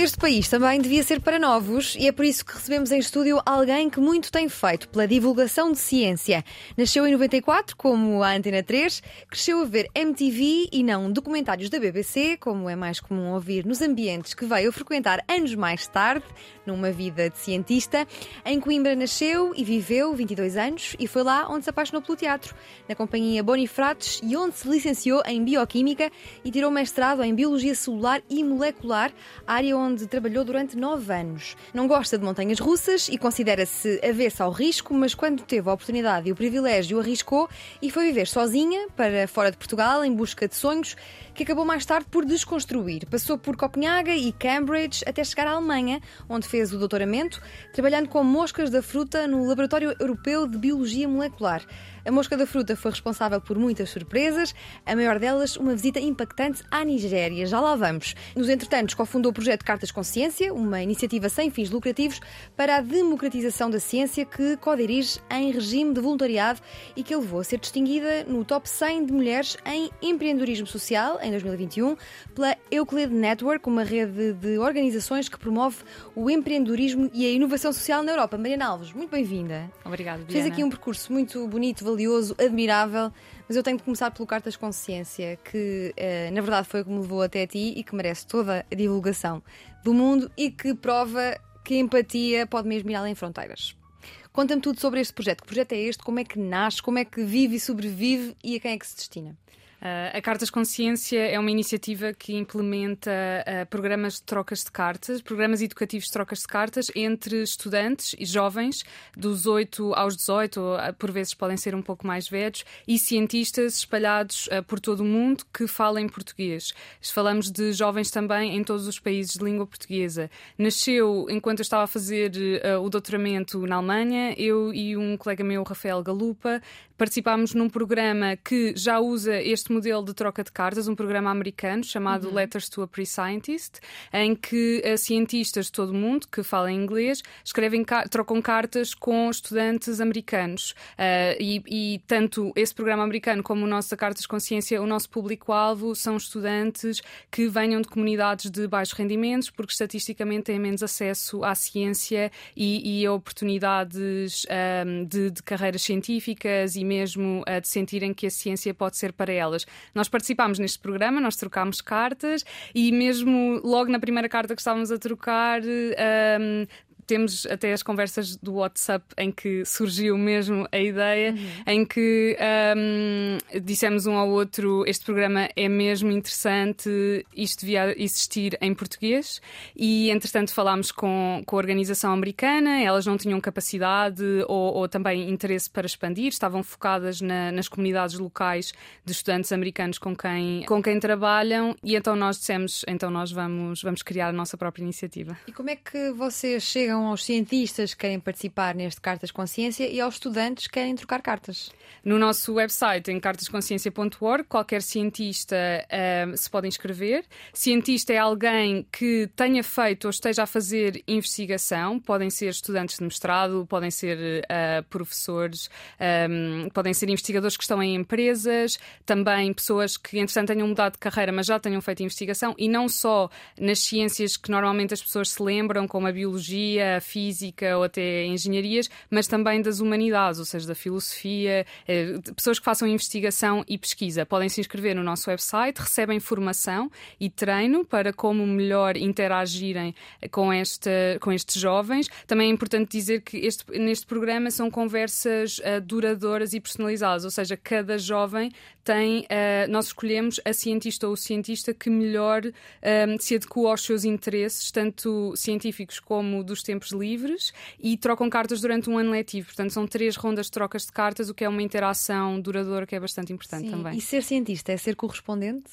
Este país também devia ser para novos e é por isso que recebemos em estúdio alguém que muito tem feito pela divulgação de ciência. Nasceu em 94, como a Antena 3, cresceu a ver MTV e não documentários da BBC, como é mais comum ouvir nos ambientes que veio frequentar anos mais tarde, numa vida de cientista. Em Coimbra nasceu e viveu 22 anos e foi lá onde se apaixonou pelo teatro, na companhia Bonifrates e onde se licenciou em Bioquímica e tirou mestrado em Biologia Celular e Molecular, área onde onde trabalhou durante nove anos. Não gosta de montanhas russas e considera-se avessa ao risco, mas quando teve a oportunidade e o privilégio, arriscou e foi viver sozinha para fora de Portugal em busca de sonhos que acabou mais tarde por desconstruir. Passou por Copenhaga e Cambridge até chegar à Alemanha, onde fez o doutoramento, trabalhando com moscas da fruta no Laboratório Europeu de Biologia Molecular. A mosca da fruta foi responsável por muitas surpresas, a maior delas uma visita impactante à Nigéria. Já lá vamos. Nos entretantos, cofundou o projeto Cartas Consciência, uma iniciativa sem fins lucrativos para a democratização da ciência que co-dirige em regime de voluntariado e que levou a ser distinguida no top 100 de mulheres em empreendedorismo social em 2021 pela Euclid Network, uma rede de organizações que promove o empreendedorismo e a inovação social na Europa. Mariana Alves, muito bem-vinda. Obrigada, Fez aqui um percurso muito bonito, valioso, admirável, mas eu tenho de começar pelo Cartas Consciência, que eh, na verdade foi o que me levou até ti e que merece toda a divulgação do mundo e que prova que empatia pode mesmo ir além fronteiras. Conta-me tudo sobre este projeto. Que projeto é este? Como é que nasce? Como é que vive e sobrevive? E a quem é que se destina? Uh, a Cartas Consciência é uma iniciativa que implementa uh, programas de trocas de cartas, programas educativos de trocas de cartas entre estudantes e jovens dos 8 aos 18, ou uh, por vezes podem ser um pouco mais velhos, e cientistas espalhados por todo o mundo que falam português. Falamos de jovens também em todos os países de língua portuguesa. Nasceu enquanto eu estava a fazer o doutoramento na Alemanha, eu e um colega meu, Rafael Galupa, participámos num programa que já usa este modelo de troca de cartas, um programa americano chamado uhum. Letters to a Pre-Scientist, em que cientistas de todo o mundo que falam inglês escrevem trocam cartas com estudantes americanos. Uh, e, e, tanto esse programa americano como o nosso da Cartas Consciência, o nosso público-alvo são estudantes que venham de comunidades de baixos rendimentos, porque estatisticamente têm menos acesso à ciência e, e a oportunidades um, ehm, de, de carreiras científicas e mesmo uh, de sentirem que a ciência pode ser para elas. Nós participámos neste programa, nós trocámos cartas e mesmo logo na primeira carta que estávamos a trocar, um, temos até as conversas do WhatsApp em que surgiu mesmo a ideia, uhum. em que um, dissemos um ao outro: este programa é mesmo interessante, isto devia existir em português. E entretanto falámos com, com a organização americana, elas não tinham capacidade ou, ou também interesse para expandir, estavam focadas na, nas comunidades locais de estudantes americanos com quem, com quem trabalham, e então nós dissemos: então nós vamos, vamos criar a nossa própria iniciativa. E como é que vocês chegam aos cientistas que querem participar neste Cartas Consciência e aos estudantes que querem trocar cartas. No nosso website, em cartasconsciência.org, qualquer cientista uh, se pode inscrever. Cientista é alguém que tenha feito ou esteja a fazer investigação, podem ser estudantes de mestrado, podem ser uh, professores, um, podem ser investigadores que estão em empresas, também pessoas que, entretanto, tenham mudado de carreira, mas já tenham feito investigação, e não só nas ciências que normalmente as pessoas se lembram, como a biologia, física ou até engenharias, mas também das humanidades, ou seja, da filosofia, eh, pessoas que façam investigação e pesquisa. Podem se inscrever no nosso website, recebem formação e treino para como melhor interagirem com, esta, com estes jovens. Também é importante dizer que este, neste programa são conversas uh, duradouras e personalizadas, ou seja, cada jovem tem, nós escolhemos a cientista ou o cientista que melhor se adequa aos seus interesses, tanto científicos como dos tempos livres e trocam cartas durante um ano letivo. Portanto, são três rondas de trocas de cartas, o que é uma interação duradoura que é bastante importante Sim. também. E ser cientista é ser correspondente?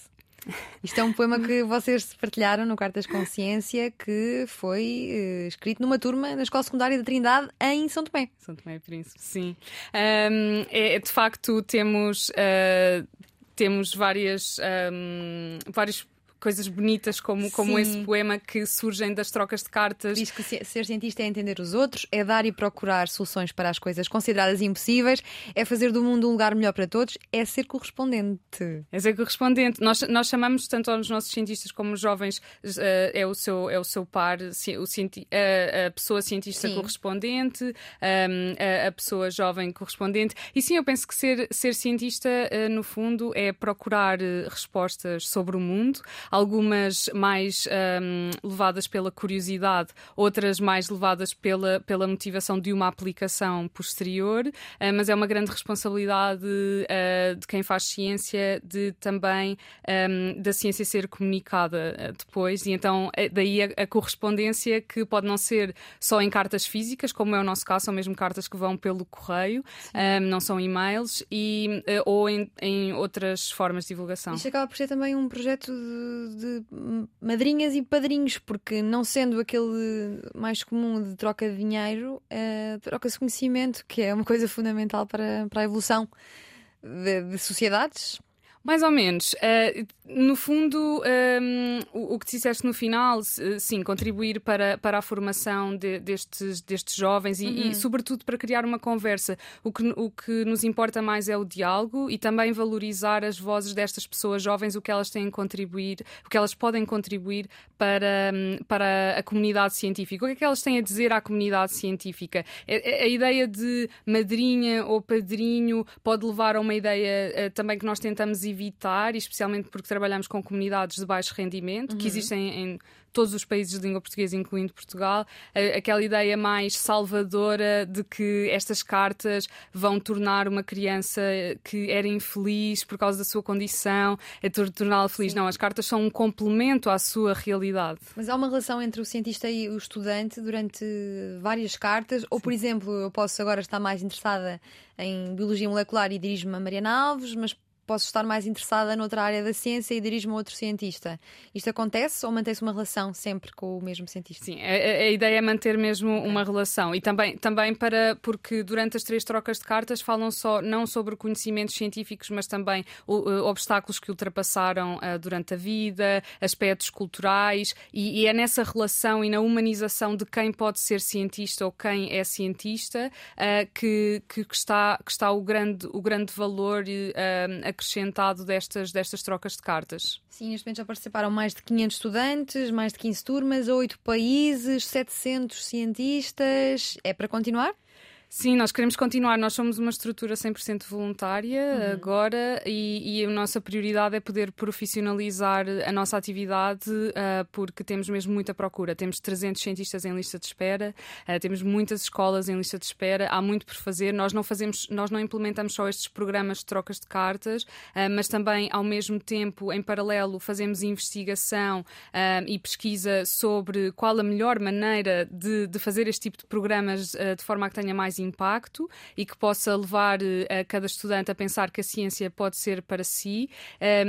Isto é um poema que vocês partilharam no Cartas Consciência, que foi uh, escrito numa turma na Escola Secundária da Trindade em São Tomé. São Tomé e Príncipe, sim. Um, é, de facto, temos. Uh, temos várias, um, vários coisas bonitas como, como esse poema que surgem das trocas de cartas. Diz que ser cientista é entender os outros, é dar e procurar soluções para as coisas consideradas impossíveis, é fazer do mundo um lugar melhor para todos, é ser correspondente. É ser correspondente. Nós, nós chamamos tanto aos nossos cientistas como os jovens, uh, é, o seu, é o seu par, o cienti a, a pessoa cientista sim. correspondente, um, a, a, pessoa jovem correspondente. E sim, eu penso que ser, ser cientista, uh, no fundo, é procurar uh, respostas sobre o mundo algumas mais um, levadas pela curiosidade, outras mais levadas pela, pela motivação de uma aplicação posterior, uh, mas é uma grande responsabilidade uh, de quem faz ciência de também um, da ciência ser comunicada uh, depois, e então daí a, a, correspondência que pode não ser só em cartas físicas, como é o nosso caso, são mesmo cartas que vão pelo correio, um, não são e-mails, e, ou em, em outras formas de divulgação. Isto acaba por ser também um projeto de de madrinhas e padrinhos, porque não sendo aquele mais comum de troca de dinheiro, uh, troca-se conhecimento, que é uma coisa fundamental para, para a evolução de, de sociedades. Mais ou menos. Uh, no fundo, um, ehm, o, o, que disseste no final, sim, contribuir para, para a formação de, destes, destes jovens e, uhum. e, sobretudo, para criar uma conversa. O que, o que nos importa mais é o diálogo e também valorizar as vozes destas pessoas jovens, o que elas têm a contribuir, o que elas podem contribuir para, para a comunidade científica. O que é que elas têm a dizer à comunidade científica? A, a ideia de madrinha ou padrinho pode levar a uma ideia uh, também que nós tentamos evitar, especialmente porque trabalhamos com comunidades de baixo rendimento, uhum. que existem em todos os países de língua portuguesa, incluindo Portugal, aquela ideia mais salvadora de que estas cartas vão tornar uma criança que era infeliz por causa da sua condição, a torná-la feliz. Sim. Não, as cartas são um complemento à sua realidade. Mas há uma relação entre o cientista e o estudante durante várias cartas, ou por exemplo, eu posso agora estar mais interessada em biologia molecular e dirijo-me a Mariana Alves, mas posso estar mais interessada noutra área da ciência e dirijo-me a outro cientista. Isto acontece ou mantém-se uma relação sempre com o mesmo cientista? Sim, a, a ideia é manter mesmo uma relação e também, também para porque durante as três trocas de cartas falam só não sobre conhecimentos científicos, mas também uh, obstáculos que ultrapassaram uh, durante a vida, aspectos culturais e, e, é nessa relação e na humanização de quem pode ser cientista ou quem é cientista uh, que, que, está, que está o grande, o grande valor uh, acrescentado destas, destas trocas de cartas. Sim, neste momento já participaram mais de 500 estudantes, mais de 15 turmas, 8 países, 700 cientistas. É para continuar? Sim, nós queremos continuar. Nós somos uma estrutura 100% voluntária uhum. agora e, e, a nossa prioridade é poder profissionalizar a nossa atividade uh, porque temos mesmo muita procura. Temos 300 cientistas em lista de espera, uh, temos muitas escolas em lista de espera, há muito por fazer. Nós não fazemos, nós não implementamos só estes programas de trocas de cartas, uh, mas também ao mesmo tempo, em paralelo, fazemos investigação e pesquisa sobre qual a melhor maneira de, de fazer este tipo de programas de forma a que tenha mais impacto e que possa levar eh, a cada estudante a pensar que a ciência pode ser para si.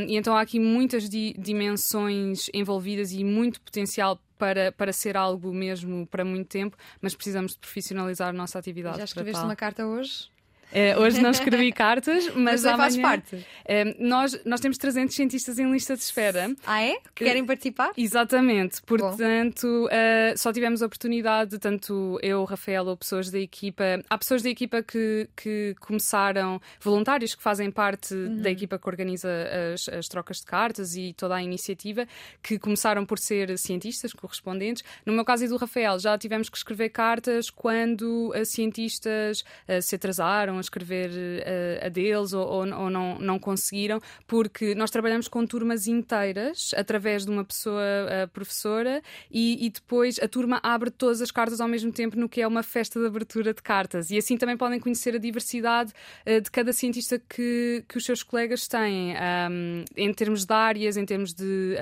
e então há aqui muitas di dimensões envolvidas e muito potencial para, para ser algo mesmo para muito tempo, mas precisamos de profissionalizar a nossa atividade. Já escreveste uma carta hoje? Uh, hoje não escrevi cartas, mas, mas amanhã... faz parte. Uh, nós, nós temos 300 cientistas em lista de espera. Ah, é? Que querem participar? Exatamente. Portanto, uh, só tivemos a oportunidade, tanto eu, Rafael, ou pessoas da equipa. Há pessoas da equipa que, que começaram, voluntários que fazem parte uhum. da equipa que organiza as, as trocas de cartas e toda a iniciativa, que começaram por ser cientistas correspondentes. No meu caso e do Rafael, já tivemos que escrever cartas quando cientistas se atrasaram a escrever uh, a deles ou, ou, ou, não, não conseguiram, porque nós trabalhamos com turmas inteiras através de uma pessoa uh, professora e, e, depois a turma abre todas as cartas ao mesmo tempo no que é uma festa de abertura de cartas. E assim também podem conhecer a diversidade uh, de cada cientista que, que os seus colegas têm, um, em termos de áreas, em termos de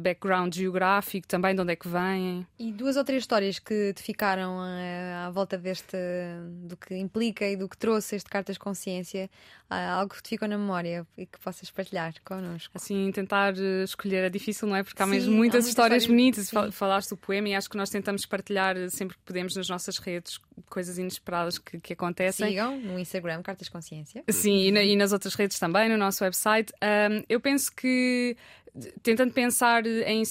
background geográfico, também de onde é que vêm. E duas ou três histórias que te ficaram à volta deste do que implica e do que trouxe este Cartas Consciência, algo que te ficou na memória e que possas partilhar connosco. Assim, tentar uh, escolher é difícil, não é? Porque há Sim, mesmo muitas, há histórias, histórias bonitas. Falaste do poema e acho que nós tentamos partilhar sempre que podemos nas nossas redes coisas inesperadas que, que acontecem. Sigam no Instagram Cartas Consciência. Sim, e, na, e nas outras redes também, no nosso website. Um, eu penso que tentando pensar em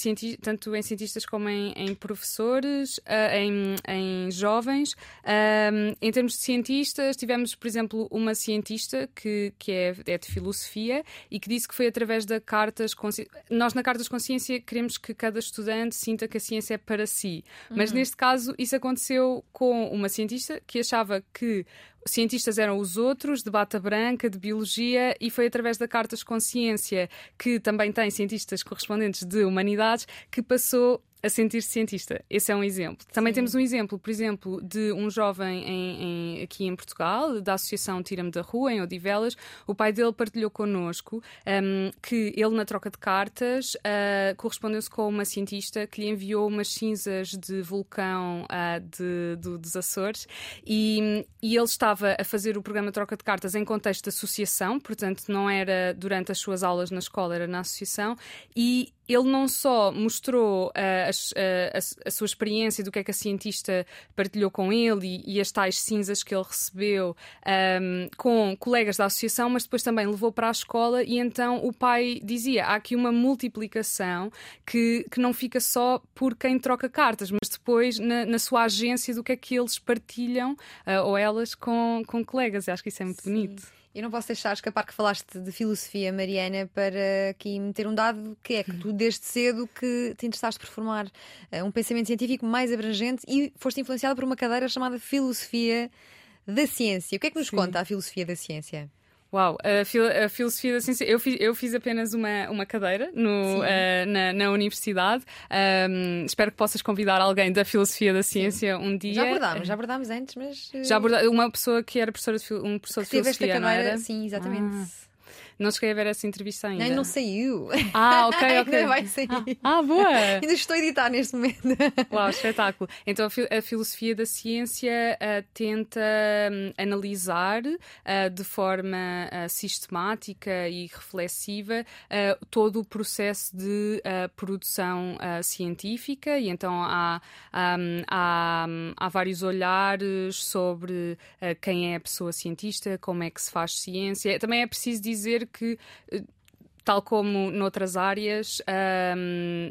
tanto em cientistas como em, em professores, uh, em, em, jovens. Um, em termos de cientistas, tivemos, por exemplo, uma cientista que, que é, é, de filosofia e que disse que foi através da Cartas Nós, na Cartas Consciência, queremos que cada estudante sinta que a ciência é para si. Mas, uhum. neste caso, isso aconteceu com uma cientista que achava que cientistas eram os outros, de bata branca, de biologia, e foi através da Cartas Consciência, que também tem cientistas correspondentes de humanidades, que passou a sentir-se cientista. Esse é um exemplo. Também Sim. temos um exemplo, por exemplo, de um jovem em, em, aqui em Portugal, da Associação Tira-me da Rua, em Odivelas. O pai dele partilhou connosco um, que ele, na troca de cartas, uh, correspondeu-se com uma cientista que lhe enviou umas cinzas de vulcão uh, de, do, dos Açores e, e ele estava a fazer o programa Troca de Cartas em contexto de associação, portanto, não era durante as suas aulas na escola, era na associação, e ele não só mostrou uh, a, a, a, sua experiência do que é que a cientista partilhou com ele e, e as tais cinzas que ele recebeu um, com colegas da associação, mas depois também levou para a escola e então o pai dizia: há aqui uma multiplicação que, que não fica só por quem troca cartas, mas depois na, na sua agência do que é que eles partilham uh, ou elas com, com colegas. Eu acho que isso é muito Sim. bonito. Eu não posso deixar escapar que falaste de filosofia, Mariana, para aqui meter um dado que é que tu, desde cedo, que te interessaste por formar uh, um pensamento científico mais abrangente e foste influenciada por uma cadeira chamada Filosofia da Ciência. O que é que nos Sim. conta a filosofia da ciência? Uau, a, fil a, filosofia da ciência. Eu fiz, eu fiz apenas uma, uma cadeira no, uh, na, na, universidade. Um, espero que possas convidar alguém da filosofia da ciência Sim. um dia. Já abordámos, já abordámos antes, mas. Já abordámos uma pessoa que era professora de, um professor que de filosofia. Esta cadeira, sim, exatamente. Ah. Não cheguei a ver essa entrevista ainda. Ainda não saiu. Ah, ok, ok. ainda vai sair. Ah, boa! ainda estou a editar neste momento. Uau, espetáculo. Então a filosofia da ciência uh, tenta um, analisar uh, de forma uh, sistemática e reflexiva todo o processo de produção científica e então há, um, há, há, vários olhares sobre quem é a pessoa cientista, como é que se faz ciência. Também é preciso dizer que eh, tal como noutras áreas, um,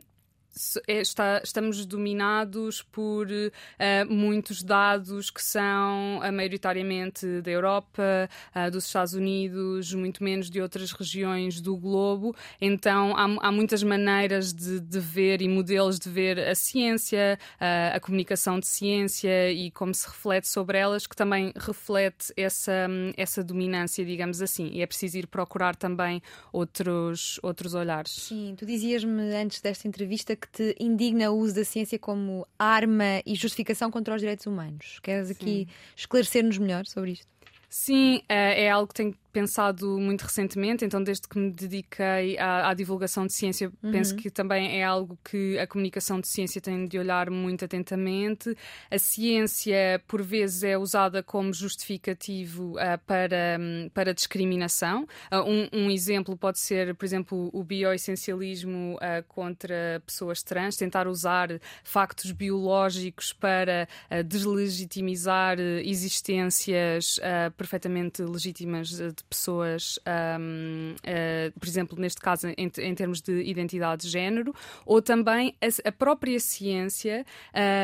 está, estamos dominados por uh, muitos dados que são uh, maioritariamente da Europa, uh, dos Estados Unidos, muito menos de outras regiões do globo. Então há, há muitas maneiras de, de, ver e modelos de ver a ciência, a comunicação de ciência e como se reflete sobre elas, que também reflete essa, essa dominância, digamos assim. E é preciso ir procurar também outros, outros olhares. Sim, tu dizias-me antes desta entrevista que te indigna o uso da ciência como arma e justificação contra os direitos humanos. Queres aqui esclarecer-nos melhor sobre isto? Sim, é, é algo que tenho pensado muito recentemente, então desde que me dediquei à, à divulgação de ciência, uhum. penso que também é algo que a comunicação de ciência tem de olhar muito atentamente. A ciência, por vezes, é usada como justificativo uh, para, um, para discriminação. Uh, um, um, exemplo pode ser, por exemplo, o bioessencialismo uh, contra pessoas trans, tentar usar factos biológicos para deslegitimizar existências perfeitamente legítimas de de pessoas, um, uh, eh, por exemplo, neste caso em, em, termos de identidade de género, ou também a, a própria ciência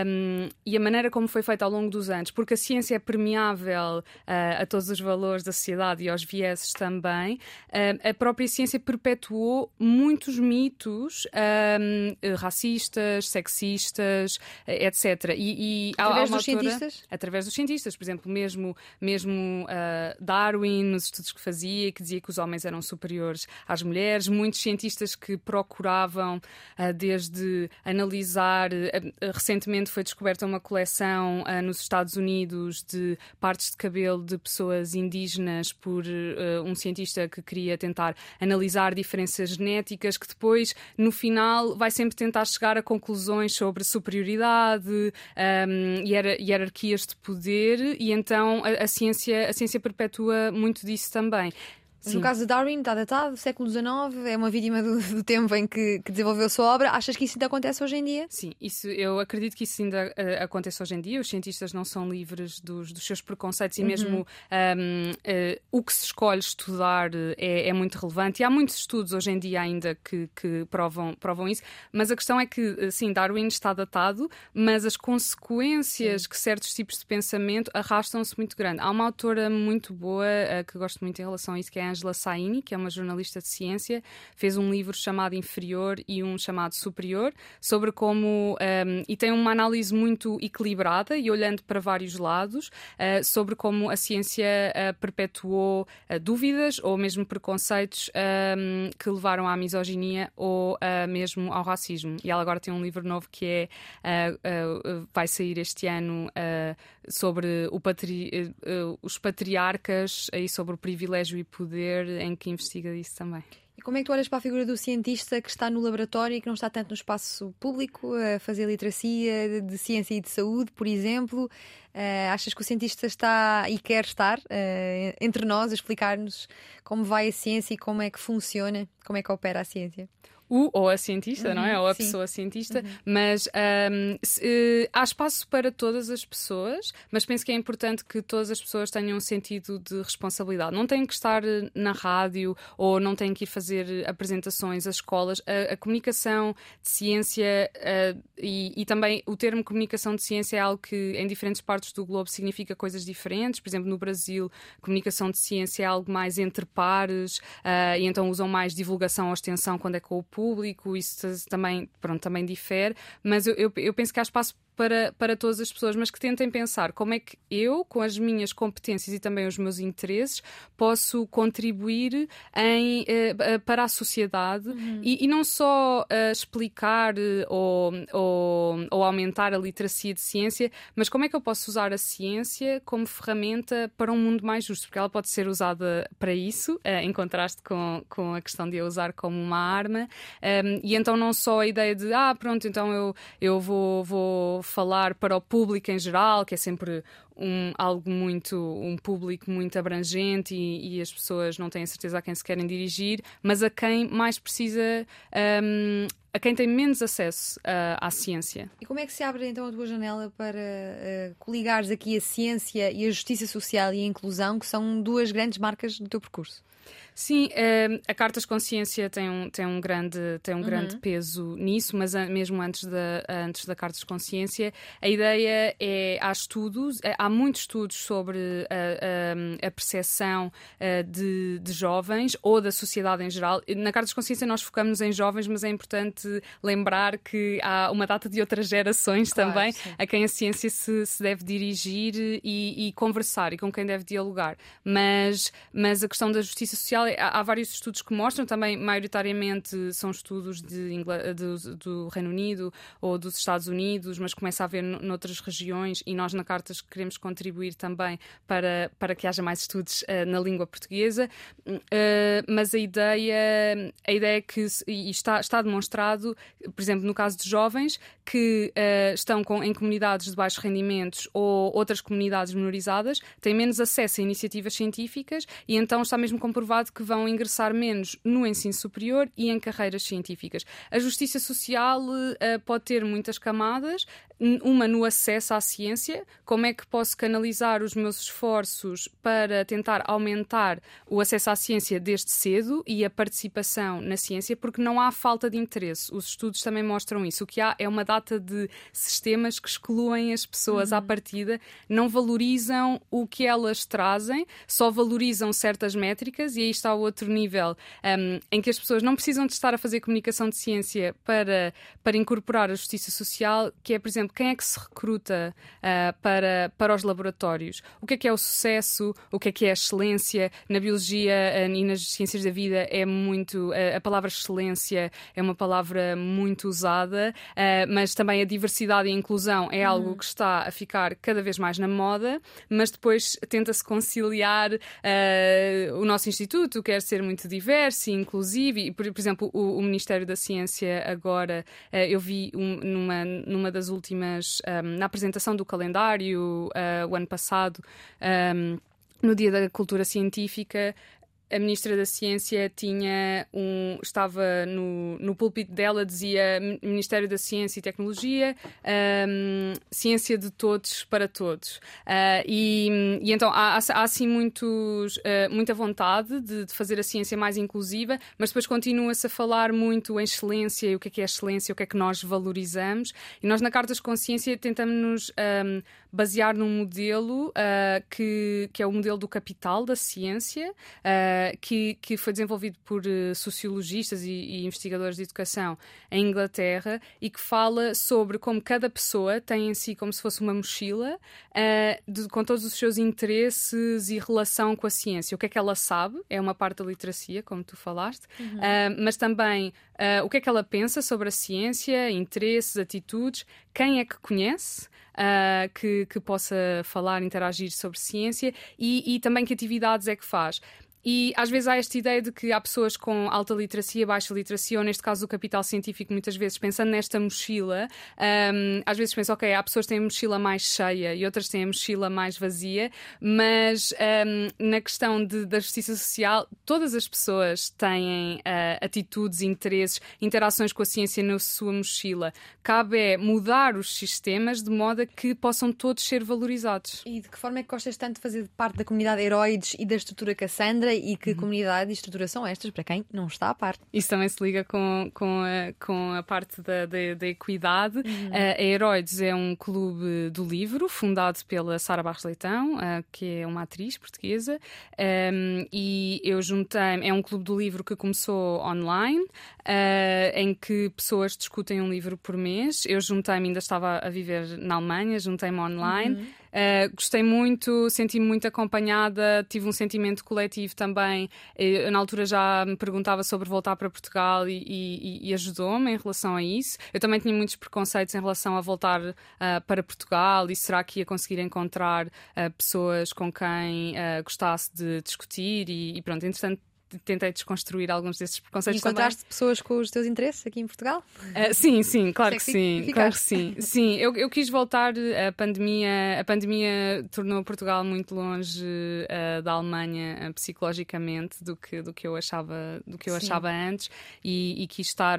um, e a maneira como foi feita ao longo dos anos, porque a ciência é permeável uh, a todos os valores da sociedade e aos vieses também, uh, a própria ciência perpetuou muitos mitos um, racistas, sexistas, etc. E, e através dos autora, cientistas? Através dos cientistas, por exemplo, mesmo, mesmo Darwin, nos estudos estudos que fazia, que dizia que os homens eram superiores às mulheres, muitos cientistas que procuravam uh, desde analisar. Uh, recentemente foi descoberta uma coleção nos Estados Unidos de partes de cabelo de pessoas indígenas por um cientista que queria tentar analisar diferenças genéticas, que depois, no final, vai sempre tentar chegar a conclusões sobre superioridade, um, hierarquias de poder, e então a, a ciência, a ciência perpetua muito disso também. No caso de Darwin, está datado, século XIX, é uma vítima do, do tempo em que, que, desenvolveu a sua obra. Achas que isso ainda acontece hoje em dia? Sim, isso, eu acredito que isso ainda uh, acontece hoje em dia. Os cientistas não são livres dos, dos seus preconceitos e uhum. mesmo um, uh, o que se escolhe estudar é, é, muito relevante. E há muitos estudos hoje em dia ainda que, que provam, provam isso. Mas a questão é que, sim, Darwin está datado, mas as consequências sim. que certos tipos de pensamento arrastam-se muito grande. Há uma autora muito boa uh, que gosto muito em relação a isso, que é a Angela Saini, que é uma jornalista de ciência, fez um livro chamado Inferior e um chamado Superior, sobre como. Um, e tem uma análise muito equilibrada e olhando para vários lados, uh, sobre como a ciência uh, perpetuou uh, dúvidas ou mesmo preconceitos um, que levaram à misoginia ou mesmo ao racismo. E ela agora tem um livro novo que é. vai sair este ano sobre patri os patriarcas e sobre o privilégio e poder em que investiga isso também. E como é que tu olhas para a figura do cientista que está no laboratório e que não está tanto no espaço público, a fazer literacia de ciência e de saúde, por exemplo? Uh, achas que o cientista está e quer estar uh, entre nós a explicar-nos como vai a ciência e como é que funciona, como é que opera a ciência? O ou a cientista, uhum, não é? Ou a sim. pessoa cientista, uhum. mas um, se, uh, há espaço para todas as pessoas, mas penso que é importante que todas as pessoas tenham um sentido de responsabilidade. Não têm que estar eh, na rádio ou não têm que ir fazer apresentações às escolas. A, a comunicação de ciência uh, e, e, também o termo comunicação de ciência é algo que em diferentes partes do globo significa coisas diferentes. Por exemplo, no Brasil, comunicação de ciência é algo mais entre pares uh, e então usam mais divulgação ou extensão quando é com o público, isso também, pronto, também difere, mas eu, eu, eu penso que há espaço para, para todas as pessoas, mas que tentem pensar como é que eu, com as minhas competências e também os meus interesses, posso contribuir em, uh, para a sociedade uhum. e, e, não só uh, explicar ou, ou, ou, aumentar a literacia de ciência, mas como é que eu posso usar a ciência como ferramenta para um mundo mais justo, porque ela pode ser usada para isso, uh, em contraste com, com a questão de a usar como uma arma, um, e então não só a ideia de, ah, pronto, então eu, eu vou, vou falar para o público em geral, que é sempre um, algo muito, um público muito abrangente e, e, as pessoas não têm certeza a quem se querem dirigir, mas a quem mais precisa, um, a quem tem menos acesso uh, à ciência. E como é que se abre então a tua janela para uh, coligares aqui a ciência e a justiça social e a inclusão, que são duas grandes marcas do teu percurso? Sim, uh, a Cartas Consciência tem um, tem um, grande, tem um uhum. grande peso nisso, mas mesmo antes da, antes da Cartas Consciência, a ideia é, há estudos, eh, há muitos estudos sobre a, a, a percepção uh, de, de, jovens ou da sociedade em geral. Na Cartas Consciência nós focamos em jovens, mas é importante lembrar que há uma data de outras gerações claro, também sim. a quem a ciência se, se deve dirigir e, e, conversar e com quem deve dialogar. Mas, mas a questão da justiça social há, vários estudos que mostram, também maioritariamente são estudos de Ingl... do, do, Reino Unido ou dos Estados Unidos, mas começa a haver noutras regiões e nós na Cartas queremos contribuir também para, para que haja mais estudos uh, na língua portuguesa. Uh, mas a ideia, a ideia é que, está, está demonstrado, por exemplo, no caso de jovens que uh, estão com, em comunidades de baixos rendimentos ou outras comunidades minorizadas, têm menos acesso a iniciativas científicas e então está mesmo comprovado que vão ingressar menos no ensino superior e em carreiras científicas. A justiça social uh, pode ter muitas camadas, uma no acesso à ciência, como é que posso canalizar os meus esforços para tentar aumentar o acesso à ciência desde cedo e a participação na ciência, porque não há falta de interesse. Os estudos também mostram isso. O que há é uma data de sistemas que excluem as pessoas uhum. à partida, não valorizam o que elas trazem, só valorizam certas métricas, e aí está o outro nível um, em que as pessoas não precisam de estar a fazer comunicação de ciência para, para incorporar a justiça social, que é, por exemplo, exemplo, quem é que se recruta uh, para, para os laboratórios? O que é que é o sucesso? O que é que é a excelência? Na biologia uh, e nas ciências da vida é muito. Uh, a palavra excelência é uma palavra muito usada, mas também a diversidade e a inclusão é algo uhum. que está a ficar cada vez mais na moda, mas depois tenta-se conciliar o nosso instituto, quer ser muito diverso e inclusivo, e, por, por exemplo, o, o Ministério da Ciência agora, eu vi um, numa, numa das últimas, um, na apresentação do calendário uh, o ano passado, um, no Dia da Cultura Científica, a Ministra da Ciência tinha um, estava no, no púlpito dela, dizia Ministério da Ciência e Tecnologia, um, ciência de todos para todos. Uh, e, e, então há, há assim muitos, uh, muita vontade de, de, fazer a ciência mais inclusiva, mas depois continua-se a falar muito em excelência e o que é que é excelência, o que é que nós valorizamos. E nós na Carta de Consciência tentamos nos um, basear num modelo uh, que, que é o modelo do capital da ciência que, que foi desenvolvido por uh, sociologistas e, e, investigadores de educação em Inglaterra e que fala sobre como cada pessoa tem em si como se fosse uma mochila uh, de, com todos os seus interesses e relação com a ciência. O que é que ela sabe? É uma parte da literacia, como tu falaste, uhum. uh, mas também o que é que ela pensa sobre a ciência, interesses, atitudes, quem é que conhece. Uh, que, que, possa falar, interagir sobre ciência e, e, também que atividades é que faz. E às vezes há esta ideia de que há pessoas com alta literacia, baixa literacia, ou neste caso o capital científico, muitas vezes pensando nesta mochila, um, às vezes pensam, ok, há pessoas que têm a mochila mais cheia e outras têm a mochila mais vazia, mas um, na questão de, da justiça social, todas as pessoas têm uh, atitudes, interesses, interações com a ciência na sua mochila. Cabe é mudar os sistemas de modo a que possam todos ser valorizados. E de que forma é que gostas tanto de fazer parte da comunidade Heroides e da estrutura Cassandra? E que uhum. comunidade e estrutura são estas, para quem não está a par. Isso também se liga com, com, a, com a parte da, da, da equidade. Uhum. Uh, a Heroides é um clube do livro fundado pela Sara Barros Leitão, que é uma atriz portuguesa, e eu juntei é um clube do livro que começou online, uh, em que pessoas discutem um livro por mês. Eu juntei-me, ainda estava a viver na Alemanha, juntei-me online. Uhum. Uh, gostei muito, senti-me muito acompanhada, tive um sentimento coletivo também. Eu, na altura já me perguntava sobre voltar para Portugal e, e, e ajudou-me em relação a isso. Eu também tinha muitos preconceitos em relação a voltar uh, para Portugal e será que ia conseguir encontrar uh, pessoas com quem gostasse de discutir e, e pronto, entretanto tentei desconstruir alguns desses preconceitos. E encontraste também. pessoas com os teus interesses aqui em Portugal? Uh, sim, sim, claro que sim. Claro que sim. sim, eu, eu quis voltar. A pandemia, a pandemia tornou Portugal muito longe uh, da Alemanha uh, psicologicamente do que, do que eu achava, do que eu achava antes e, e quis estar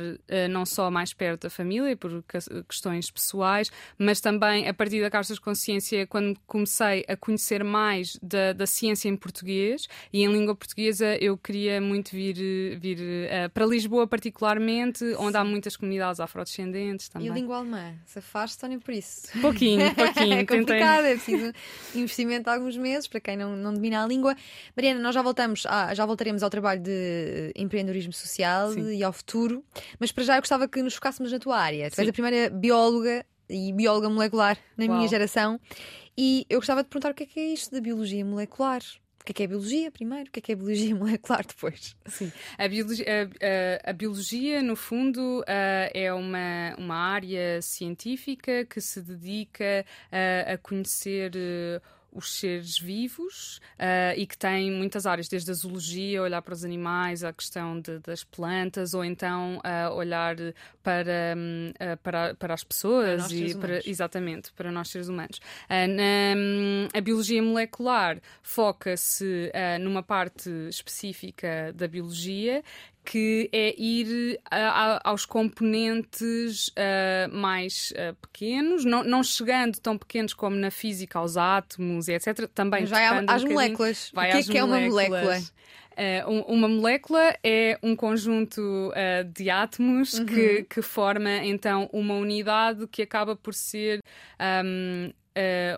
não só mais perto da família por questões pessoais, mas também a partir da Carta de Consciência, quando comecei a conhecer mais da, da ciência em português e em língua portuguesa, eu queria queria muito vir, vir uh, para Lisboa, particularmente, onde há muitas comunidades afrodescendentes também. E a língua alemã? Se afaste, Tony, por isso? Pouquinho, pouquinho. é complicado, é preciso investimento de alguns meses para quem não, não domina a língua. Mariana, nós já voltamos, ah, já voltaremos ao trabalho de empreendedorismo social Sim. e ao futuro, mas para já eu gostava que nos focássemos na tua área. Tu és a primeira bióloga e bióloga molecular na Uau. minha geração. E eu gostava de perguntar o que é, que é isto da biologia molecular que é que é biologia primeiro, o que é que é biologia molecular depois. Sim, a biologia, a, a, a biologia no fundo, é uma, uma área científica que se dedica a conhecer. Os seres vivos uh, e que tem muitas áreas, desde a zoologia, olhar para os animais, a questão de, das plantas, ou então uh, olhar para, uh, para, para as pessoas para e para, exatamente para nós seres humanos. Na, um, a biologia molecular foca-se numa parte específica da biologia que é ir a, a, aos componentes uh, mais uh, pequenos, não, não, chegando tão pequenos como na física, aos átomos e etc. Também Mas vai às um moléculas. Vai o que é, que é uma molécula? Uh, uma molécula é um conjunto uh, de átomos uhum. que, que forma então uma unidade que acaba por ser um,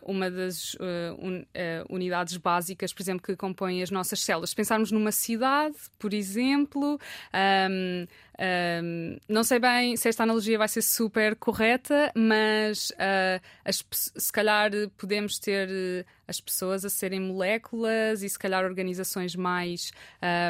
uma das un, unidades básicas, por exemplo, que compõem as nossas células. Se pensarmos numa cidade, por exemplo, um, um, não sei bem se esta analogia vai ser super correta, mas uh, as, se calhar podemos ter uh, as pessoas a serem moléculas e se calhar organizações mais.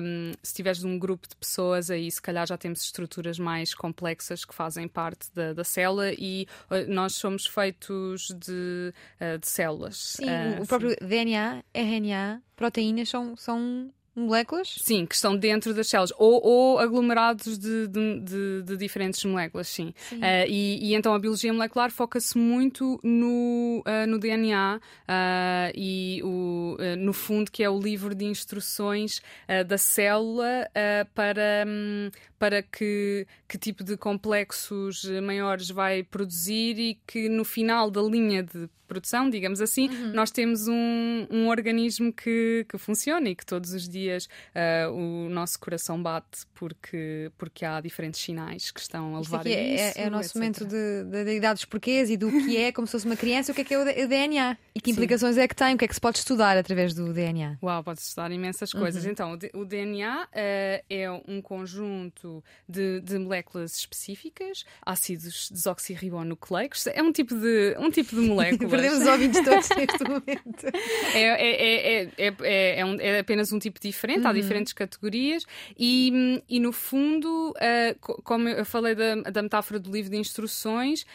Um, se tiveres um grupo de pessoas, aí se calhar já temos estruturas mais complexas que fazem parte da, da célula e uh, nós somos feitos de, de células. Sim, o próprio sim. DNA, RNA, proteínas são, são moléculas? Sim, que estão dentro das células, ou, ou aglomerados de, de, de, de, diferentes moléculas, sim. sim. Uh, e, e, então a biologia molecular foca-se muito no, uh, no DNA uh, e o, no fundo que é o livro de instruções da célula para, um, para que, que tipo de complexos maiores vai produzir e que no final da linha de produção, digamos assim, uhum. nós temos um, um organismo que, que funciona e que todos os dias uh, o nosso coração bate porque, porque há diferentes sinais que estão a levar a é, isso. É, é o nosso etc. momento de, de, de porquês e do que é, como se fosse uma criança, o que é que é o DNA e que implicações Sim. é que tem, o que é que se pode estudar através do DNA. Uau, pode estudar imensas coisas. Uhum. Então, o, DNA uh, é um conjunto de, de moléculas específicas, ácidos desoxirribonucleicos, é um tipo de, um tipo de moléculas. Perdemos os ouvintes todos neste momento. É, é, é, é, é, um, é, apenas um tipo diferente, uhum. há diferentes categorias e, e no fundo, uh, como eu falei da, da metáfora do livro de instruções,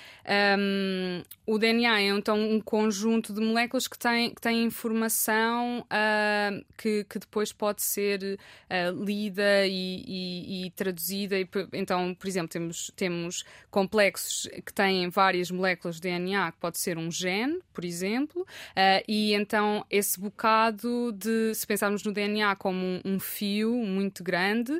um, o DNA é então um conjunto de moléculas que têm, que têm informação uh, que, que depois pode ser uh, lida e, e, e traduzida. E, então, por exemplo, temos, temos complexos que têm várias moléculas de DNA, que pode ser um gene, por exemplo, uh, e então esse bocado de, se pensarmos no DNA como um, um fio muito grande,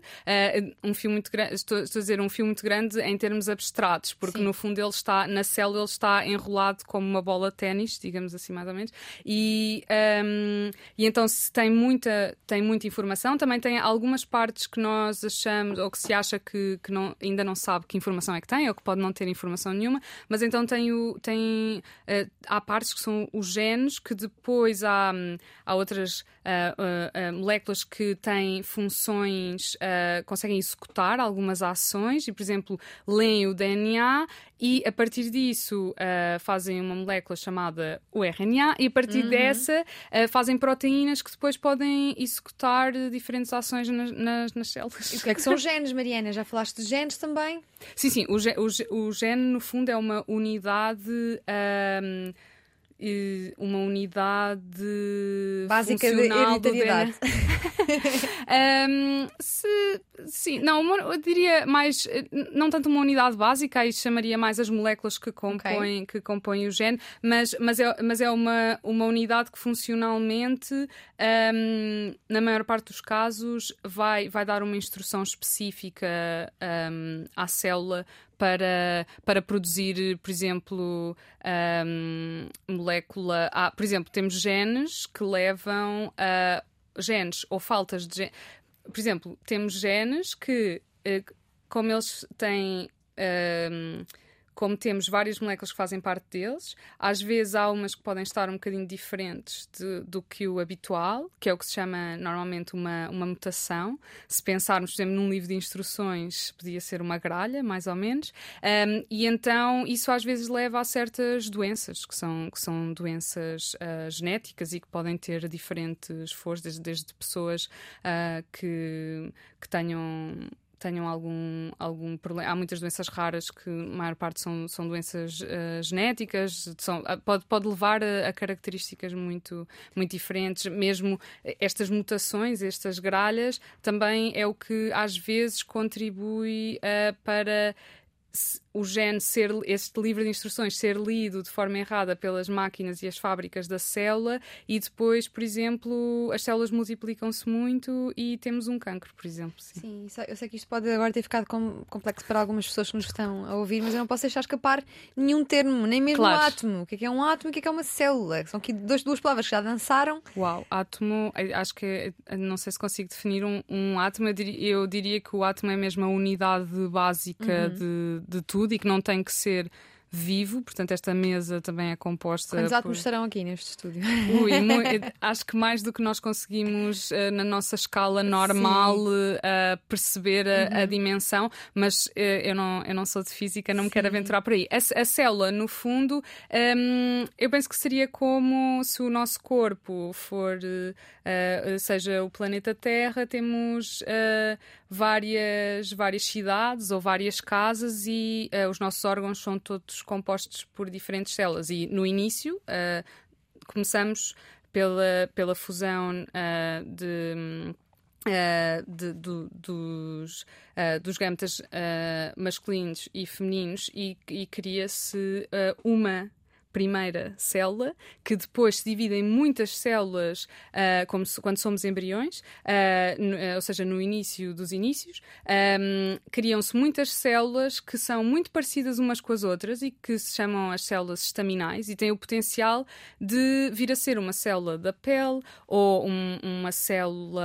um fio muito grande, estou, estou, a dizer um fio muito grande em termos abstratos, porque Sim. no fundo ele está, na célula ele está enrolado como uma bola de ténis, digamos assim mais ou menos, e, um, e então se tem muita, tem muita informação, também tem algumas partes que nós achamos, ou que se acha que, que não, ainda não sabe que informação é que tem, ou que pode não ter informação nenhuma, mas então tem, o, tem uh, há partes que são os genes, que depois há, hum, há outras uh, uh, moléculas que têm funções, conseguem executar algumas ações, e por exemplo, leem o DNA e a partir disso uh, fazem uma molécula chamada o RNA e a partir uhum. dessa uh, fazem proteínas que depois podem executar diferentes ações nas, nas, nas células. E o que é que são genes, Mariana? Já falaste de genes também? Sim, sim. O, o, o gene, no fundo, é uma unidade. Um, uma unidade básica de hereditariedade. um, se, sim, não, uma, eu diria mais, não tanto uma unidade básica, aí chamaria mais as moléculas que compõem, okay. que compõem o gene, mas, mas, é, mas é uma, uma unidade que funcionalmente, um, na maior parte dos casos, vai, vai dar uma instrução específica um, à célula para, para produzir, por exemplo, um, molécula. Ah, por exemplo, temos genes que levam a genes ou faltas de genes. Por exemplo, temos genes que, eh, como eles têm. Um, como temos várias moléculas que fazem parte deles, às vezes há umas que podem estar um bocadinho diferentes de, do que o habitual, que é o que se chama normalmente uma, uma mutação. Se pensarmos, por exemplo, num livro de instruções, podia ser uma gralha, mais ou menos. Um, e então isso às vezes leva a certas doenças, que são, que são doenças uh, genéticas e que podem ter diferentes forças, desde, desde pessoas uh, que, que tenham tenham algum, algum problema. Há muitas doenças raras que a maior parte são, são doenças uh, genéticas, são, ah, pode, pode levar a, a, características muito, muito diferentes. Mesmo estas mutações, estas gralhas, também é o que às vezes contribui uh, para o gene ser, este livro de instruções ser lido de forma errada pelas máquinas e as fábricas da célula e depois, por exemplo, as células multiplicam-se muito e temos um cancro, por exemplo. Sim, sim eu sei que isto pode agora ter ficado complexo para algumas pessoas que nos estão a ouvir, mas eu não posso deixar escapar nenhum termo, nem mesmo claro. átomo. O que é, que é um átomo e o que é, que é uma célula? São aqui duas, duas palavras que já dançaram. Uau, átomo, acho que não sei se consigo definir um, um átomo, eu diria, eu diria, que o átomo é mesmo a unidade básica uhum. de, de tudo e que não tem que ser vivo, portanto, esta mesa também é composta. Quantos átomos por... estarão aqui neste estúdio? Ui, acho que mais do que nós conseguimos, uh, na nossa escala normal, uh, perceber a, uhum. a, dimensão, mas uh, eu, não, eu não sou de física, não Sim. me quero aventurar por aí. A, a célula, no fundo, um, eu penso que seria como se o nosso corpo for, seja o planeta Terra, temos várias, várias cidades ou várias casas e os nossos órgãos são todos compostos por diferentes células. E no início, começamos pela, pela fusão uh, de. Uh, de, do, dos, uh, dos gametas masculinos e femininos e, e cria-se uma primeira célula, que depois se divide em muitas células, uh, se, quando somos embriões, uh, uh, ou seja, no início dos inícios, um, criam-se muitas células que são muito parecidas umas com as outras e que se chamam as células estaminais e têm o potencial de vir a ser uma célula da pele ou um, uma célula,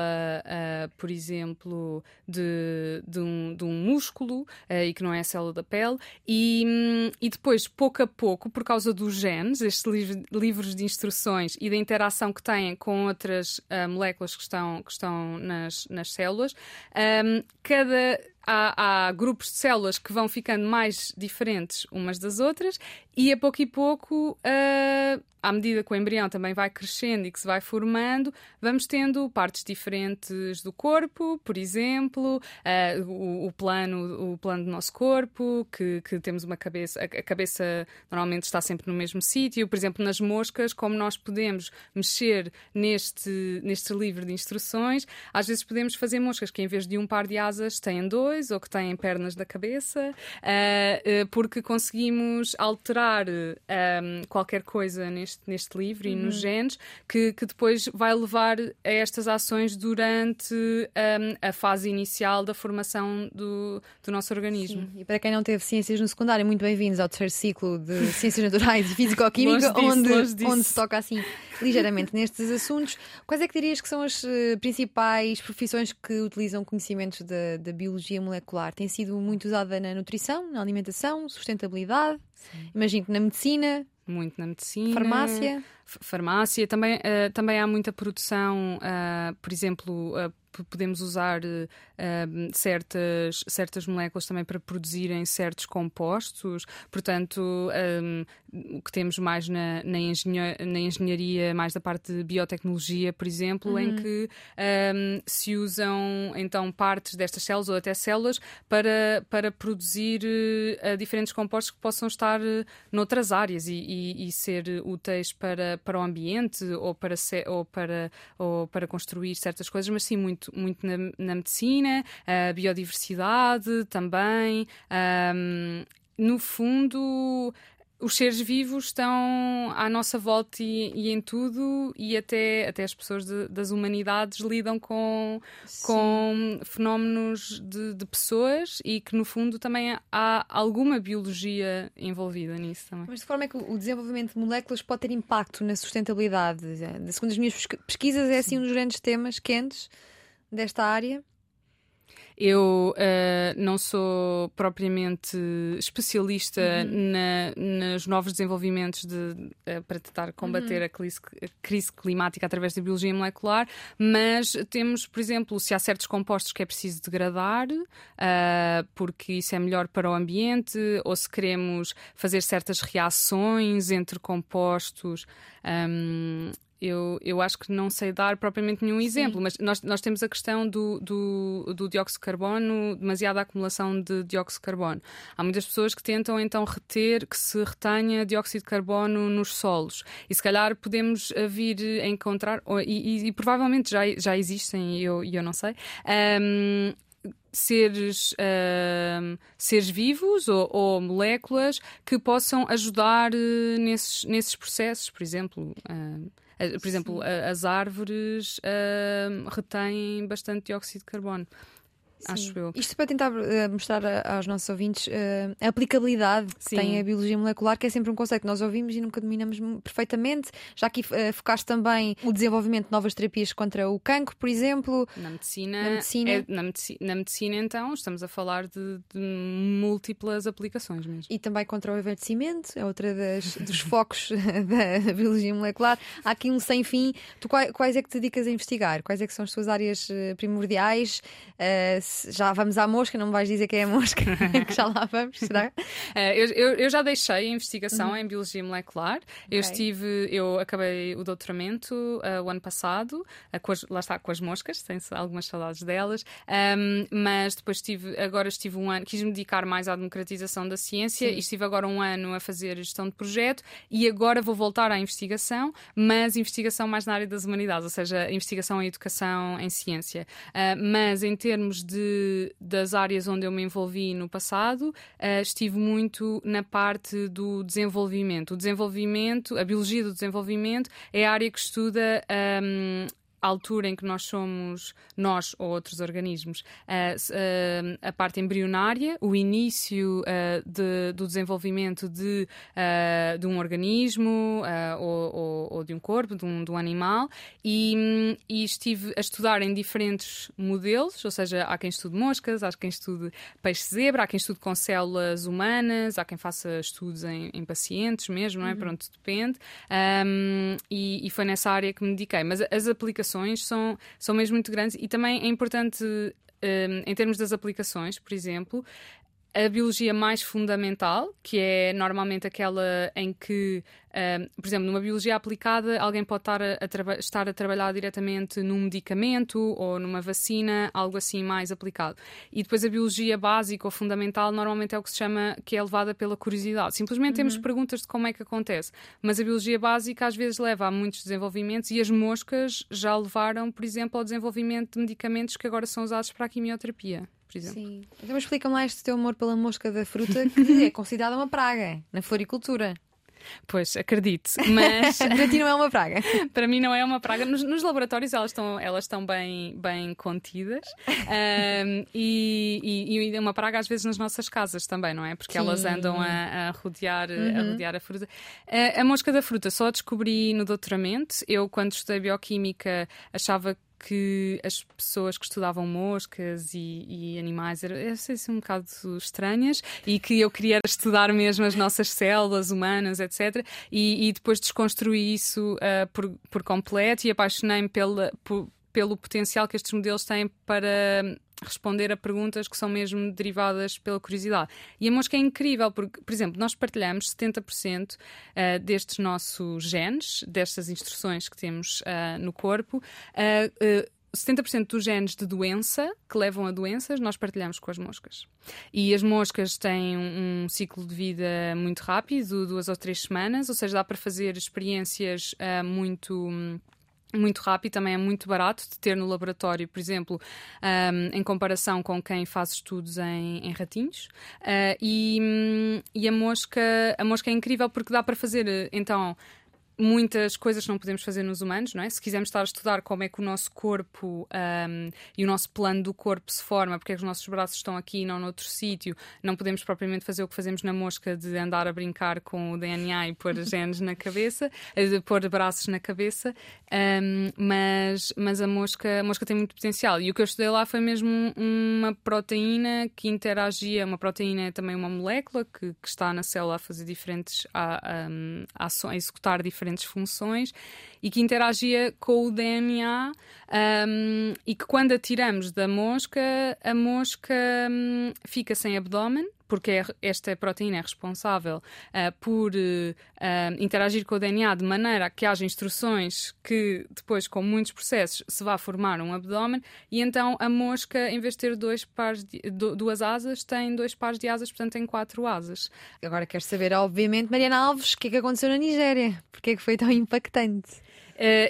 por exemplo, de, de, um, de um músculo e que não é a célula da pele. E, um, e depois, pouco a pouco, por causa dos genes, estes livros de instruções e da interação que têm com outras uh, moléculas que estão, que estão nas, nas células, um, cada há, há, grupos de células que vão ficando mais diferentes umas das outras e a pouco e pouco, uh, à medida que o embrião também vai crescendo e que se vai formando, vamos tendo partes diferentes do corpo, por exemplo, uh, o, o, plano, o plano do nosso corpo, que, que temos uma cabeça, a, cabeça normalmente está sempre no mesmo sítio, por exemplo, nas moscas, como nós podemos mexer neste, neste livro de instruções, às vezes podemos fazer moscas que em vez de um par de asas têm dois ou que têm pernas da cabeça, uh, porque conseguimos alterar um, qualquer coisa neste, neste livro uhum. e nos uhum. genes que, que depois vai levar a estas ações durante um, a fase inicial da formação do, do nosso organismo. Sim. E para quem não teve ciências no secundário, muito bem-vindos ao terceiro ciclo de Ciências Naturais e Físico-Química, onde, onde se toca assim ligeiramente nestes assuntos. Quais é que dirias que são as uh, principais profissões que utilizam conhecimentos da, da biologia molecular? Tem sido muito usada na nutrição, na alimentação, sustentabilidade? Sim. Imagino que na medicina. Muito na medicina. Farmácia. Farmácia. Também, uh, também há muita produção, uh, por exemplo, uh, podemos usar uh, certas, certas moléculas também para produzirem certos compostos. Portanto, um, o que temos mais na, na, engenha, na engenharia, mais da parte de biotecnologia, por exemplo, uhum. em que um, se usam então partes destas células ou até células para, para produzir uh, diferentes compostos que possam estar uh, noutras áreas e, e, e, ser úteis para, para o ambiente ou para, ou, para, ou para construir certas coisas, mas sim muito, muito na, na medicina, a biodiversidade também. Um, no fundo, os seres vivos estão à nossa volta e, e em tudo, e até, até as pessoas de, das humanidades lidam com, com fenómenos de, de, pessoas e que, no fundo, também há alguma biologia envolvida nisso também. Mas de forma é que o desenvolvimento de moléculas pode ter impacto na sustentabilidade? Segundo as minhas pesquisas, é assim um dos grandes temas quentes desta área. Eu uh, não sou propriamente especialista uhum. na, nos novos desenvolvimentos de, uh, para tentar combater uhum. a, crise, a, crise, climática através da biologia molecular, mas temos, por exemplo, se há certos compostos que é preciso degradar, uh, porque isso é melhor para o ambiente, ou se queremos fazer certas reações entre compostos. Um, eu, eu acho que não sei dar propriamente nenhum exemplo, Sim. mas nós, nós temos a questão do, do, do, dióxido de carbono, demasiada acumulação de dióxido de carbono. Há muitas pessoas que tentam então reter, que se retenha dióxido de carbono nos solos. E se calhar podemos eh, vir a encontrar, e, e, e provavelmente já, já existem, e eu, eu não sei, um, seres, uh, seres vivos ou, ou, moléculas que possam ajudar uh, nesses, nesses processos, por exemplo. Uh, por exemplo, as árvores uh, retêm bastante dióxido de carbono. Acho eu. Isto para tentar uh, mostrar aos nossos ouvintes uh, a aplicabilidade que Sim. tem a biologia molecular, que é sempre um conceito que nós ouvimos e nunca dominamos perfeitamente. Já aqui uh, focaste também o desenvolvimento de novas terapias contra o cancro, por exemplo. Na medicina, na medicina, é, na, na medicina então, estamos a falar de, de, múltiplas aplicações mesmo. E também contra o envelhecimento, é outra das, dos focos da biologia molecular. Há aqui um sem fim. Tu quais, quais, é que te dedicas a investigar? Quais é que são as tuas áreas primordiais? Uh, já vamos à mosca, não me vais dizer que é a mosca, que já lá vamos, será? Uh, eu, eu, eu, já deixei a investigação uhum. em biologia molecular. Okay. Eu estive, eu acabei o doutoramento uh, o ano passado, uh, com as, lá está, com as moscas, tenho algumas saudades delas, um, mas depois estive, agora estive um ano, quis me dedicar mais à democratização da ciência Sim. e estive agora um ano a fazer gestão de projeto e agora vou voltar à investigação, mas investigação mais na área das humanidades, ou seja, investigação em educação em ciência. mas em termos de de, das áreas onde eu me envolvi no passado, uh, estive muito na parte do desenvolvimento. O desenvolvimento, a biologia do desenvolvimento, é a área que estuda um, altura em que nós somos, nós ou outros organismos, uh, a parte embrionária, o início de, do desenvolvimento de, de um organismo ou, ou, ou, de um corpo, de um, de um animal, e, e, estive a estudar em diferentes modelos, ou seja, há quem estude moscas, há quem estude peixe-zebra, há quem estude com células humanas, há quem faça estudos em, em pacientes mesmo, não é? Uhum. Pronto, depende. Um, e, e foi nessa área que me dediquei. Mas as aplicações são, são mesmo muito grandes. E também é importante, um, em termos das aplicações, por exemplo, a biologia mais fundamental, que é normalmente aquela em que, por exemplo, numa biologia aplicada, alguém pode estar a, a estar a trabalhar diretamente num medicamento ou numa vacina, algo assim mais aplicado. E depois a biologia básica ou fundamental normalmente é o que se chama, que é levada pela curiosidade. Simplesmente uhum. temos perguntas de como é que acontece. Mas a biologia básica às vezes leva a muitos desenvolvimentos e as moscas já levaram, por exemplo, ao desenvolvimento de medicamentos que agora são usados para a quimioterapia por exemplo. Sim. Então explica-me lá este teu amor pela mosca da fruta, que é considerada uma praga na floricultura. Pois, acredito, mas para ti não é uma praga. para mim não é uma praga. Nos, nos, laboratórios elas estão, elas estão bem, bem contidas um, e, é uma praga às vezes nas nossas casas também, não é? Porque Sim. elas andam a, a rodear, uhum. a rodear a fruta. A, a mosca da fruta só descobri no doutoramento. Eu, quando estudei bioquímica, achava que que as pessoas que estudavam moscas e, e animais eram, eram assim, um bocado estranhas e que eu queria estudar mesmo as nossas células humanas, etc. E, e depois desconstruí isso uh, por, por completo e apaixonei-me pela, por, pelo potencial que estes modelos têm para responder a perguntas que são mesmo derivadas pela curiosidade. E a mosca é incrível, porque, por exemplo, nós partilhamos 70% uh, destes nossos genes, destas instruções que temos uh, no corpo. Uh, 70% dos genes de doença que levam a doenças nós partilhamos com as moscas. E as moscas têm um, um ciclo de vida muito rápido, duas ou três semanas, ou seja, dá para fazer experiências muito muito rápido, também é muito barato de ter no laboratório, por exemplo, um, em comparação com quem faz estudos em, em ratinhos. Uh, e, e a mosca, a mosca é incrível porque dá para fazer então muitas coisas não podemos fazer nos humanos, não é? Se quisermos estar a estudar como é que o nosso corpo um, e o nosso plano do corpo se forma, porque é que os nossos braços estão aqui e não noutro sítio, não podemos propriamente fazer o que fazemos na mosca de andar a brincar com o DNA e pôr genes na cabeça, eh, de pôr braços na cabeça, um, mas, mas a mosca, a mosca tem muito potencial. E o que eu estudei lá foi mesmo uma proteína que interagia, uma proteína é também uma molécula que, que está na célula a fazer diferentes, a, a, a, a executar diferentes diferentes funções e que interagia com o DNA um, e que quando a tiramos da mosca, a mosca um, fica sem abdômen porque é, esta proteína é responsável uh, por uh, interagir com o DNA de maneira a que haja instruções que depois, com muitos processos, se vá formar um abdômen e então a mosca, em vez de ter dois pares de, duas asas, tem dois pares de asas, portanto tem quatro asas. Agora quero saber, obviamente, Mariana Alves, o que é que aconteceu na Nigéria? Porque é que foi tão impactante?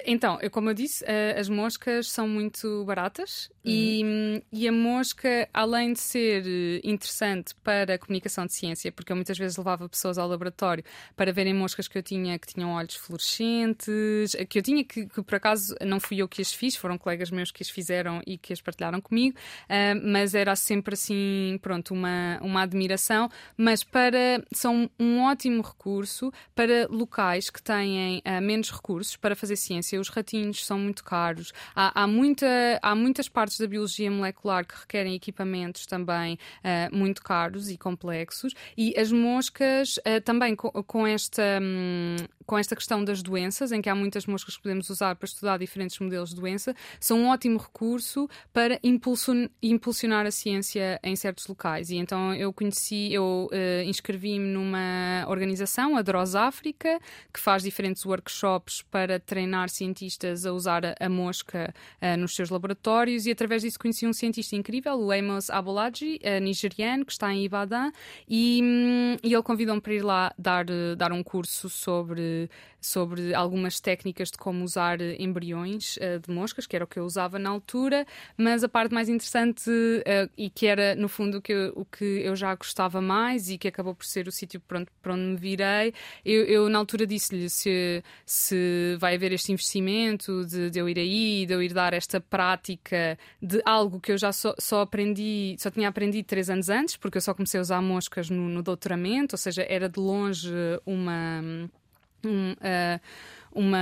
Então, eu, como eu disse, as moscas são muito baratas. E, e, a mosca, além de ser eh, interessante para a comunicação de ciência, porque eu muitas vezes levava pessoas ao laboratório para verem moscas que eu tinha que tinham olhos fluorescentes, que eu tinha que, que por acaso não fui eu que as fiz, foram colegas meus que as fizeram e que as partilharam comigo, uh, mas era sempre assim, pronto, uma, uma admiração. Mas para são um ótimo recurso para locais que têm menos recursos para fazer ciência, os ratinhos são muito caros. Há, há, muita, há muitas partes da biologia molecular que requerem equipamentos também uh, muito caros e complexos, e as moscas uh, também com, com esta. Hum, com esta questão das doenças, em que há muitas moscas que podemos usar para estudar diferentes modelos de doença, são um ótimo recurso para impulsionar a ciência em certos locais. E então eu conheci, eu uh, inscrevi-me numa organização, a Droz África, que faz diferentes workshops para treinar cientistas a usar a, a mosca nos seus laboratórios e através disso conheci um cientista incrível, o Amos Abolaji, uh, nigeriano, que está em Ibadan, e, um, e ele convidou-me para ir lá dar, dar um curso sobre sobre algumas técnicas de como usar embriões uh, de moscas, que era o que eu usava na altura, mas a parte mais interessante uh, e que era, no fundo, que, eu, o que eu já gostava mais e que acabou por ser o sítio para onde, para onde me virei, eu, eu na altura disse-lhe se, se vai haver este investimento de, de, eu ir aí, de eu ir dar esta prática de algo que eu já só, só aprendi, só tinha aprendido três anos antes, porque eu só comecei a usar moscas no, no doutoramento, ou seja, era de longe uma um, uh, uma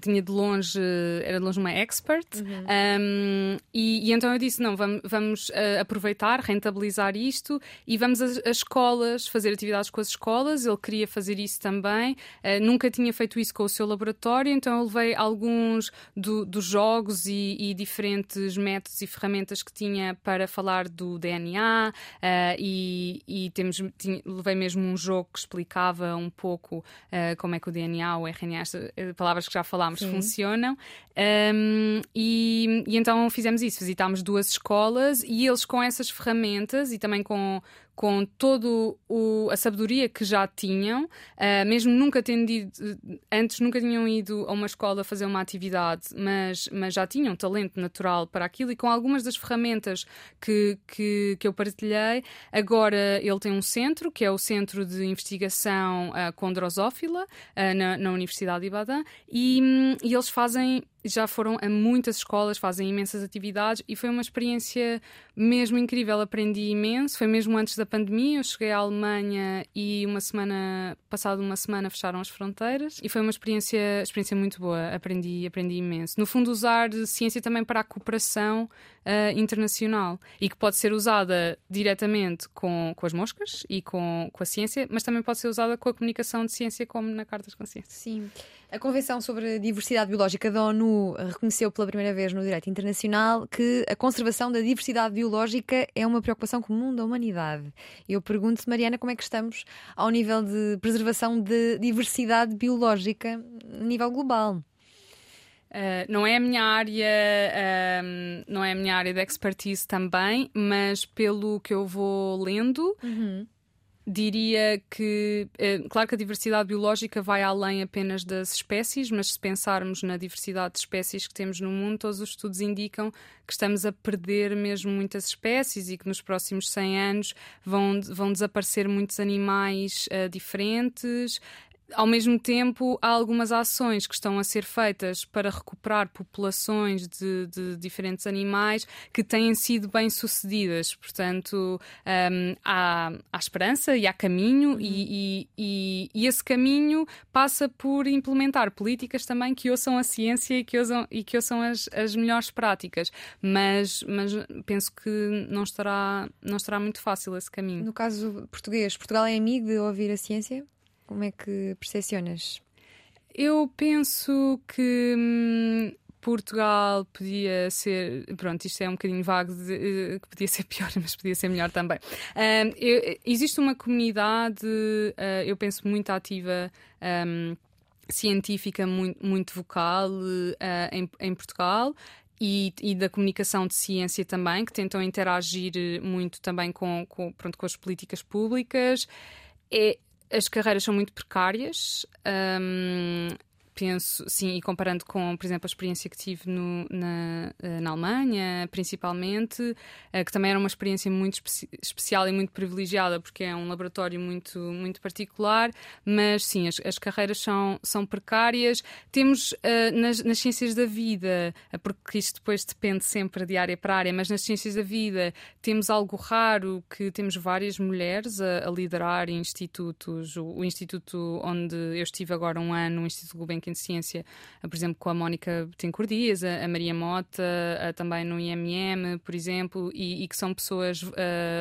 tinha de longe era de longe uma expert uhum. um, e, e, então eu disse não vamos, vamos uh, aproveitar rentabilizar isto e vamos às, escolas fazer atividades com as escolas ele queria fazer isso também uh, nunca tinha feito isso com o seu laboratório então eu levei alguns do, dos jogos e, e, diferentes métodos e ferramentas que tinha para falar do DNA uh, e, e, temos tinha, levei mesmo um jogo que explicava um pouco como é que o DNA o RNA eh, palavras que já falámos Sim. funcionam. Um, e, e, então fizemos isso, visitámos duas escolas e eles com essas ferramentas e também com, com toda a sabedoria que já tinham, uh, mesmo nunca tendo ido, antes nunca tinham ido a uma escola fazer uma atividade, mas, mas já tinham talento natural para aquilo e com algumas das ferramentas que, que, que eu partilhei, agora ele tem um centro, que é o Centro de Investigação uh, com Drosófila, uh, na, na Universidade de Ibadan, e, um, e eles fazem já foram a muitas escolas, fazem imensas atividades e foi uma experiência mesmo incrível. Aprendi imenso. Foi mesmo antes da pandemia. Eu cheguei à Alemanha e uma semana, passado uma semana, fecharam as fronteiras e foi uma experiência, experiência muito boa. Aprendi, aprendi imenso. No fundo, usar ciência também para a cooperação uh, internacional e que pode ser usada diretamente com, com as moscas e com, com a ciência, mas também pode ser usada com a comunicação de ciência, como na Carta de Consciência. Sim. A Convenção sobre a Diversidade Biológica da ONU reconheceu pela primeira vez no direito internacional que a conservação da diversidade biológica é uma preocupação comum da humanidade. Eu pergunto, Mariana, como é que estamos ao nível de preservação de diversidade biológica a nível global? Uh, não é a minha área, uh, não é a minha área de expertise também, mas pelo que eu vou lendo, uhum. diria que, é, claro que a diversidade biológica vai além apenas das espécies, mas se pensarmos na diversidade de espécies que temos no mundo, todos os estudos indicam que estamos a perder mesmo muitas espécies e que nos próximos 100 anos vão, vão desaparecer muitos animais uh, diferentes, ao mesmo tempo, há algumas ações que estão a ser feitas para recuperar populações de, de diferentes animais que têm sido bem sucedidas. Portanto, um, há, há, esperança e há caminho, e, e, e, esse caminho passa por implementar políticas também que ouçam a ciência e que ouçam, e que ouçam as, as melhores práticas. Mas, mas penso que não estará, não estará muito fácil esse caminho. No caso português, Portugal é amigo de ouvir a ciência? Como é que percepcionas? Eu penso que hum, Portugal podia ser. Pronto, isto é um bocadinho vago, de, eh, que podia ser pior, mas podia ser melhor também. Um, eu, existe uma comunidade, uh, eu penso, muito ativa. Um, científica muito, muito vocal uh, em, em Portugal e, e, da comunicação de ciência também, que tentam interagir muito também com, com, pronto, com as políticas públicas. É, as carreiras são muito precárias. Um, penso, sim, e comparando com, por exemplo, a experiência que tive no, na, eh, na Alemanha, principalmente, que também era uma experiência muito espe especial e muito privilegiada, porque é um laboratório muito, muito particular, mas sim, as, as carreiras são, são precárias. Temos nas, nas ciências da vida, porque isto depois depende sempre de área para área, mas nas ciências da vida temos algo raro que temos várias mulheres a, a liderar institutos. O, o, instituto onde eu estive agora um ano, o Instituto Gulbenkian de Ciência, por exemplo, com a Mónica Betancourt Dias, a, Maria Mota, a, também no IMM, por exemplo, e, e que são pessoas uh,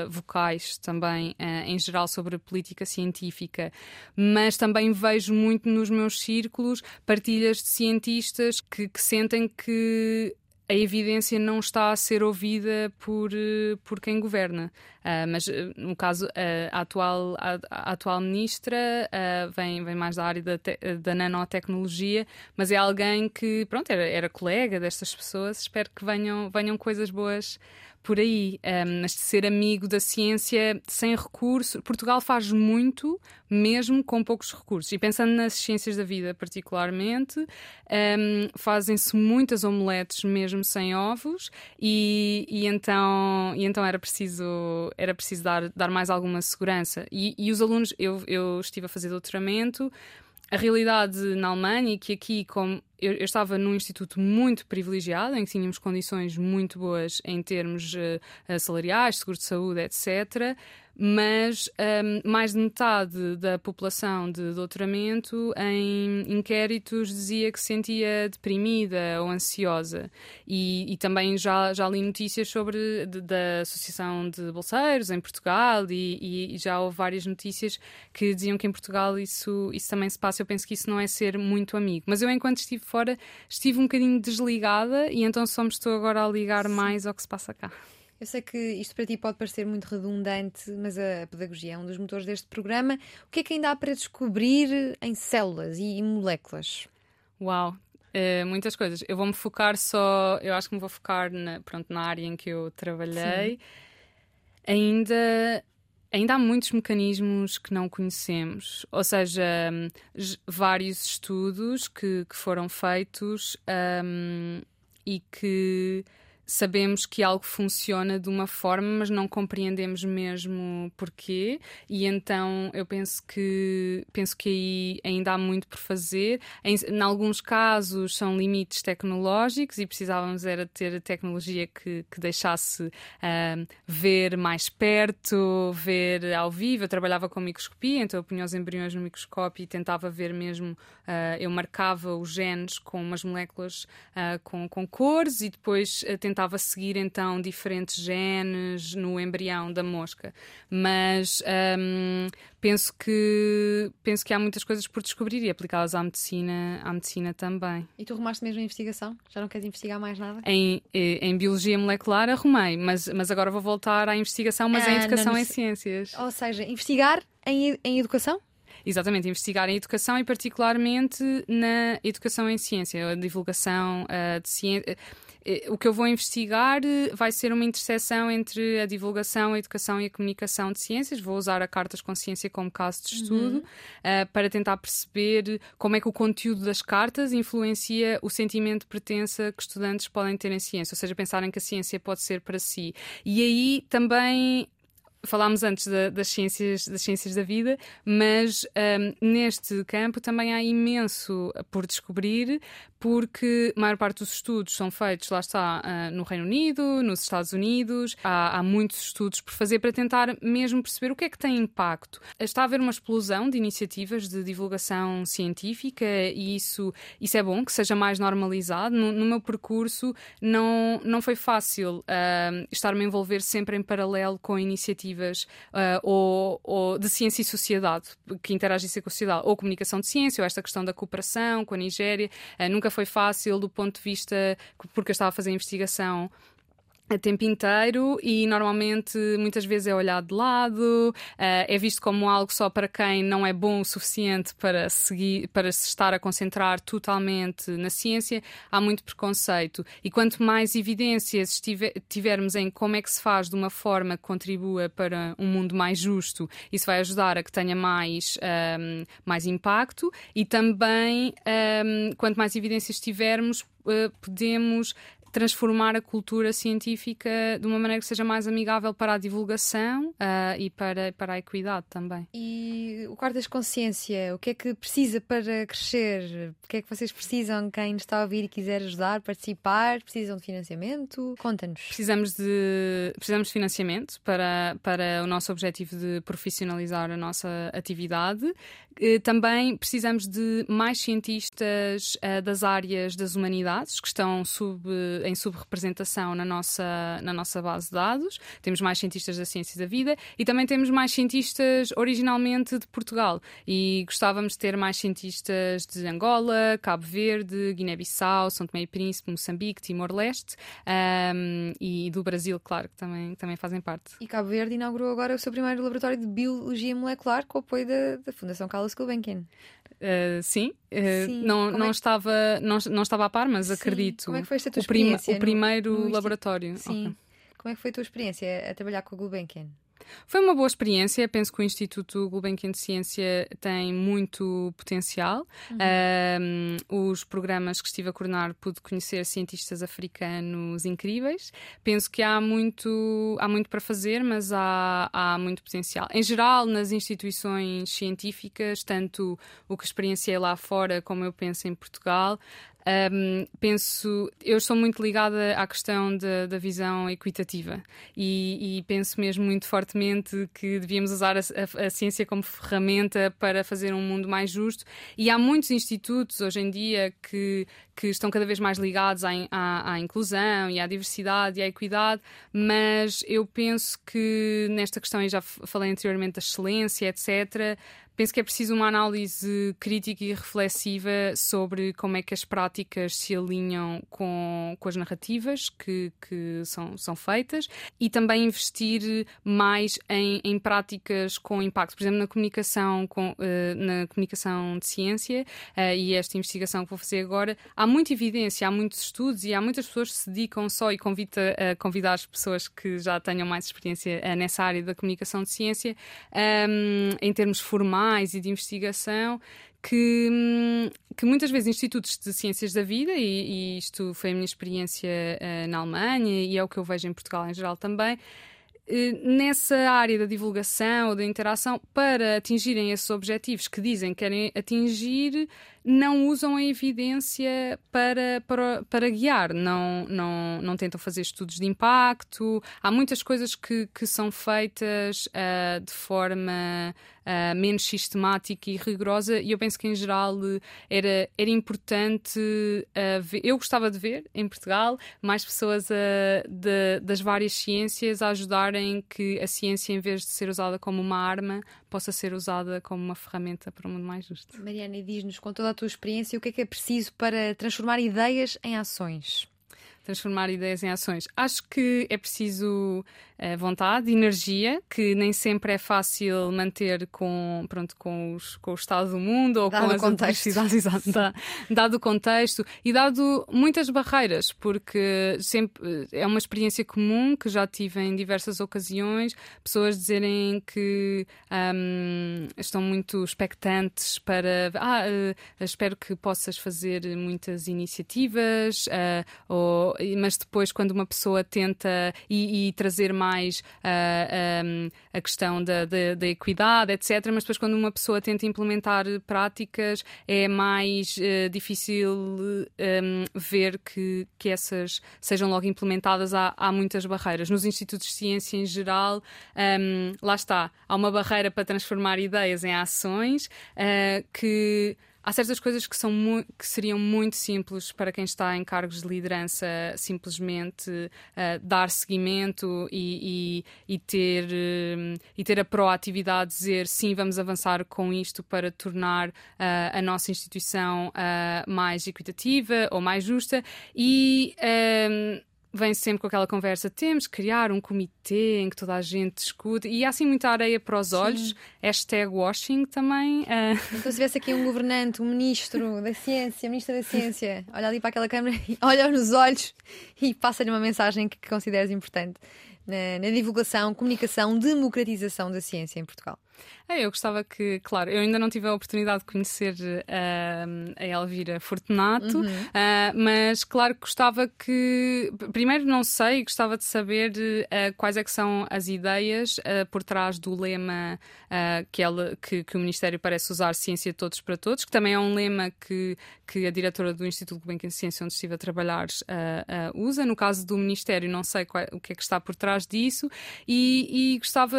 vocais também, uh, em geral, sobre política científica. Mas também vejo muito nos meus círculos partilhas de cientistas que, que sentem que a evidência não está a ser ouvida por, eh, por quem governa. Uh, mas, eh, no caso, uh, a, atual, a, a, atual ministra uh, vem, vem mais da área da, te, da nanotecnologia, mas é alguém que, pronto, era, era colega destas pessoas. Espero que venham, venham coisas boas por aí. Um, de ser amigo da ciência sem recurso. Portugal faz muito, mesmo com poucos recursos. E pensando nas ciências da vida, particularmente, um, fazem-se muitas omeletes mesmo sem ovos, e, e, então, e então era preciso, era preciso dar, dar mais alguma segurança. E, e os alunos, eu, eu estive a fazer doutoramento a realidade na Alemanha e que aqui, como eu, eu, estava num instituto muito privilegiado, em que tínhamos condições muito boas em termos uh, salariais, seguro de saúde, etc mas um, mais de metade da população de doutoramento em inquéritos dizia que se sentia deprimida ou ansiosa. E, e também já, já li notícias sobre de, da Associação de Bolseiros em Portugal e, e, já houve várias notícias que diziam que em Portugal isso, isso também se passa. Eu penso que isso não é ser muito amigo. Mas eu, enquanto estive fora, estive um bocadinho desligada e então só me estou agora a ligar mais ao que se passa cá. Eu sei que isto para ti pode parecer muito redundante, mas a pedagogia é um dos motores deste programa. O que é que ainda há para descobrir em células e moléculas? Uau! Uh, muitas coisas. Eu vou-me focar só, eu acho que me vou focar na, pronto, na área em que eu trabalhei. Sim. Ainda ainda há muitos mecanismos que não conhecemos, ou seja, hum, vários estudos que, que foram feitos um, e que sabemos que algo funciona de uma forma, mas não compreendemos mesmo porquê, e então eu penso que penso que aí ainda há muito por fazer. Em, em alguns casos são limites tecnológicos e precisávamos era ter tecnologia que, que deixasse uh, ver mais perto, ver ao vivo. Eu trabalhava com microscopia, então eu punha os embriões no microscópio e tentava ver mesmo. Uh, eu marcava os genes com umas moléculas uh, com, com cores e depois tentava tentava seguir então diferentes genes no embrião da mosca. Mas um, penso que penso que há muitas coisas por descobrir e aplicá-las à medicina, à medicina também. E tu arrumaste mesmo a investigação? Já não queres investigar mais nada? Em, eh, em biologia molecular arrumei, mas, mas agora vou voltar à investigação, mas ah, em educação não, em ciências. Ou seja, investigar em, em educação? Exatamente, investigar em educação e particularmente na educação em ciência, a divulgação uh, de ciência o que eu vou investigar eh, vai ser uma interseção entre a divulgação, a educação e a comunicação de ciências. Vou usar a Cartas com Ciência como caso de estudo uhum. uh, para tentar perceber como é que o conteúdo das cartas influencia o sentimento de pertença que estudantes podem ter em ciência, ou seja, pensarem que a ciência pode ser para si. E aí também falámos antes da, das, ciências, das ciências da vida, mas um, neste campo também há imenso por descobrir, porque a maior parte dos estudos são feitos, lá está, uh, no Reino Unido, nos Estados Unidos. Há, há, muitos estudos por fazer para tentar mesmo perceber o que é que tem impacto. Está a haver uma explosão de iniciativas de divulgação científica e isso, isso é bom, que seja mais normalizado. No, no meu percurso não, não foi fácil uh, estar-me a envolver sempre em paralelo com iniciativas uh, ou, ou, de ciência e sociedade, que interagissem com a sociedade, ou comunicação de ciência, ou esta questão da cooperação com a Nigéria. nunca foi fácil do ponto de vista, porque eu estava a fazer investigação a tempo inteiro e normalmente muitas vezes é olhado de lado, uh, é visto como algo só para quem não é bom o suficiente para seguir, para se estar a concentrar totalmente na ciência. Há muito preconceito e quanto mais evidências tiver, tivermos em como é que se faz de uma forma que contribua para um mundo mais justo, isso vai ajudar a que tenha mais, um, ehm, mais impacto e também um, ehm, quanto mais evidências tivermos, uh, podemos transformar a cultura científica de uma maneira que seja mais amigável para a divulgação uh, e para, para a equidade também. E o quarto das consciência, o que é que precisa para crescer? O que é que vocês precisam? Quem está a ouvir e quiser ajudar, participar? Precisam de financiamento? Conta-nos. Precisamos de, precisamos de financiamento para, para o nosso objetivo de profissionalizar a nossa atividade. Eh, também precisamos de mais cientistas uh, das áreas das humanidades que estão sub em subrepresentação na nossa, na nossa base de dados. Temos mais cientistas da ciência da vida e também temos mais cientistas originalmente de Portugal. E gostávamos de ter mais cientistas de Angola, Cabo Verde, Guiné-Bissau, São Tomé e Príncipe, Moçambique, Timor-Leste um, e do Brasil, claro, que também, também fazem parte. E Cabo Verde inaugurou agora o seu primeiro laboratório de biologia molecular com o apoio da, da Fundação Carlos Gulbenkian. Uh, sim, uh, sim. não, não, é? estava, não, não estava a par, mas sim. acredito. Como é que foi esta tua o experiência? o primeiro no, no laboratório. Sim. Okay. Como é que foi a tua experiência a trabalhar com a Gulbenkian? Foi uma boa experiência. Penso que o Instituto Gulbenkian de Ciência tem muito potencial. Uhum. Um, os programas que estive a coordenar pude conhecer cientistas africanos incríveis. Penso que há muito, há muito para fazer, mas há, há muito potencial. Em geral, nas instituições científicas, tanto o que experienciei lá fora como eu penso em Portugal, um, penso, eu sou muito ligada à questão de, da visão equitativa e, e, penso mesmo muito fortemente que devíamos usar a, a, a, ciência como ferramenta para fazer um mundo mais justo. E há muitos institutos hoje em dia que, que estão cada vez mais ligados à, à, à inclusão e à diversidade e à equidade, mas eu penso que nesta questão, e já falei anteriormente da excelência, etc., penso que é preciso uma análise crítica e reflexiva sobre como é que as práticas se alinham com, com as narrativas que, que são, são feitas e também investir mais em, em práticas com impacto. Por exemplo, na comunicação, com, uh, na comunicação de ciência uh, e esta investigação que vou fazer agora, há muita evidência, há muitos estudos e há muitas pessoas que se dedicam só e convido a convidar as pessoas que já tenham mais experiência uh, nessa área da comunicação de ciência um, ehm, em termos formais e de investigação que, hum, que muitas vezes institutos de ciências da vida, e, e isto foi a minha experiência uh, na Alemanha e é o que eu vejo em Portugal em geral também, uh, nessa área da divulgação ou da interação, para atingirem esses objetivos que dizem que querem atingir, não usam a evidência para, para, para guiar, não, não, não tentam fazer estudos de impacto. Há muitas coisas que, que são feitas uh, de forma uh, menos sistemática e rigorosa, e eu penso que em geral era, era importante uh, ver. Eu gostava de ver em Portugal mais pessoas de, das várias ciências a ajudarem que a ciência, em vez de ser usada como uma arma, possa ser usada como uma ferramenta para um mundo mais justo. Mariana, e diz-nos com toda a tua experiência o que é que é preciso para transformar ideias em ações? Transformar ideias em ações. Acho que é preciso uh, vontade, energia, que nem sempre é fácil manter com, pronto, com, os, com o estado do mundo ou dado com as adversidades, dado o contexto e dado muitas barreiras, porque sempre é uma experiência comum que já tive em diversas ocasiões, pessoas dizerem que um, estão muito expectantes para ah, uh, espero que possas fazer muitas iniciativas, uh, ou, mas depois quando uma pessoa tenta e, e trazer mais mais ah, um, a questão da, da, da, equidade, etc. Mas depois, quando uma pessoa tenta implementar práticas, é mais uh, difícil um, ver que, que essas sejam logo implementadas. Há, há muitas barreiras. Nos institutos de ciência em geral, um, lá está, há uma barreira para transformar ideias em ações uh, que há certas coisas que, são que seriam muito simples para quem está em cargos de liderança, simplesmente uh, dar seguimento e, e, e ter, uh, e ter a proatividade de dizer sim, vamos avançar com isto para tornar uh, a nossa instituição mais equitativa ou mais justa. E vem sempre com aquela conversa: temos que criar um comitê em que toda a gente discute, e há assim muita areia para os olhos. Sim. Hashtag washing também. Uh... Então, se tivesse aqui um governante, um ministro da ciência, ministra da ciência, olha ali para aquela câmera, olha nos olhos e passa-lhe uma mensagem que consideres importante na, na divulgação, comunicação, democratização da ciência em Portugal. É, eu gostava que, claro, eu ainda não tive a oportunidade de conhecer uh, a Elvira Fortunato, uhum. uh, mas claro que gostava que. Primeiro, não sei, gostava de saber uh, quais é que são as ideias por trás do lema que, ela, que, que, o Ministério parece usar, Ciência Todos para Todos, que também é um lema que, que a diretora do Instituto Gulbenkian de Ciência, onde estive a trabalhar, usa. No caso do Ministério, não sei qual, o que é que está por trás disso, e, e gostava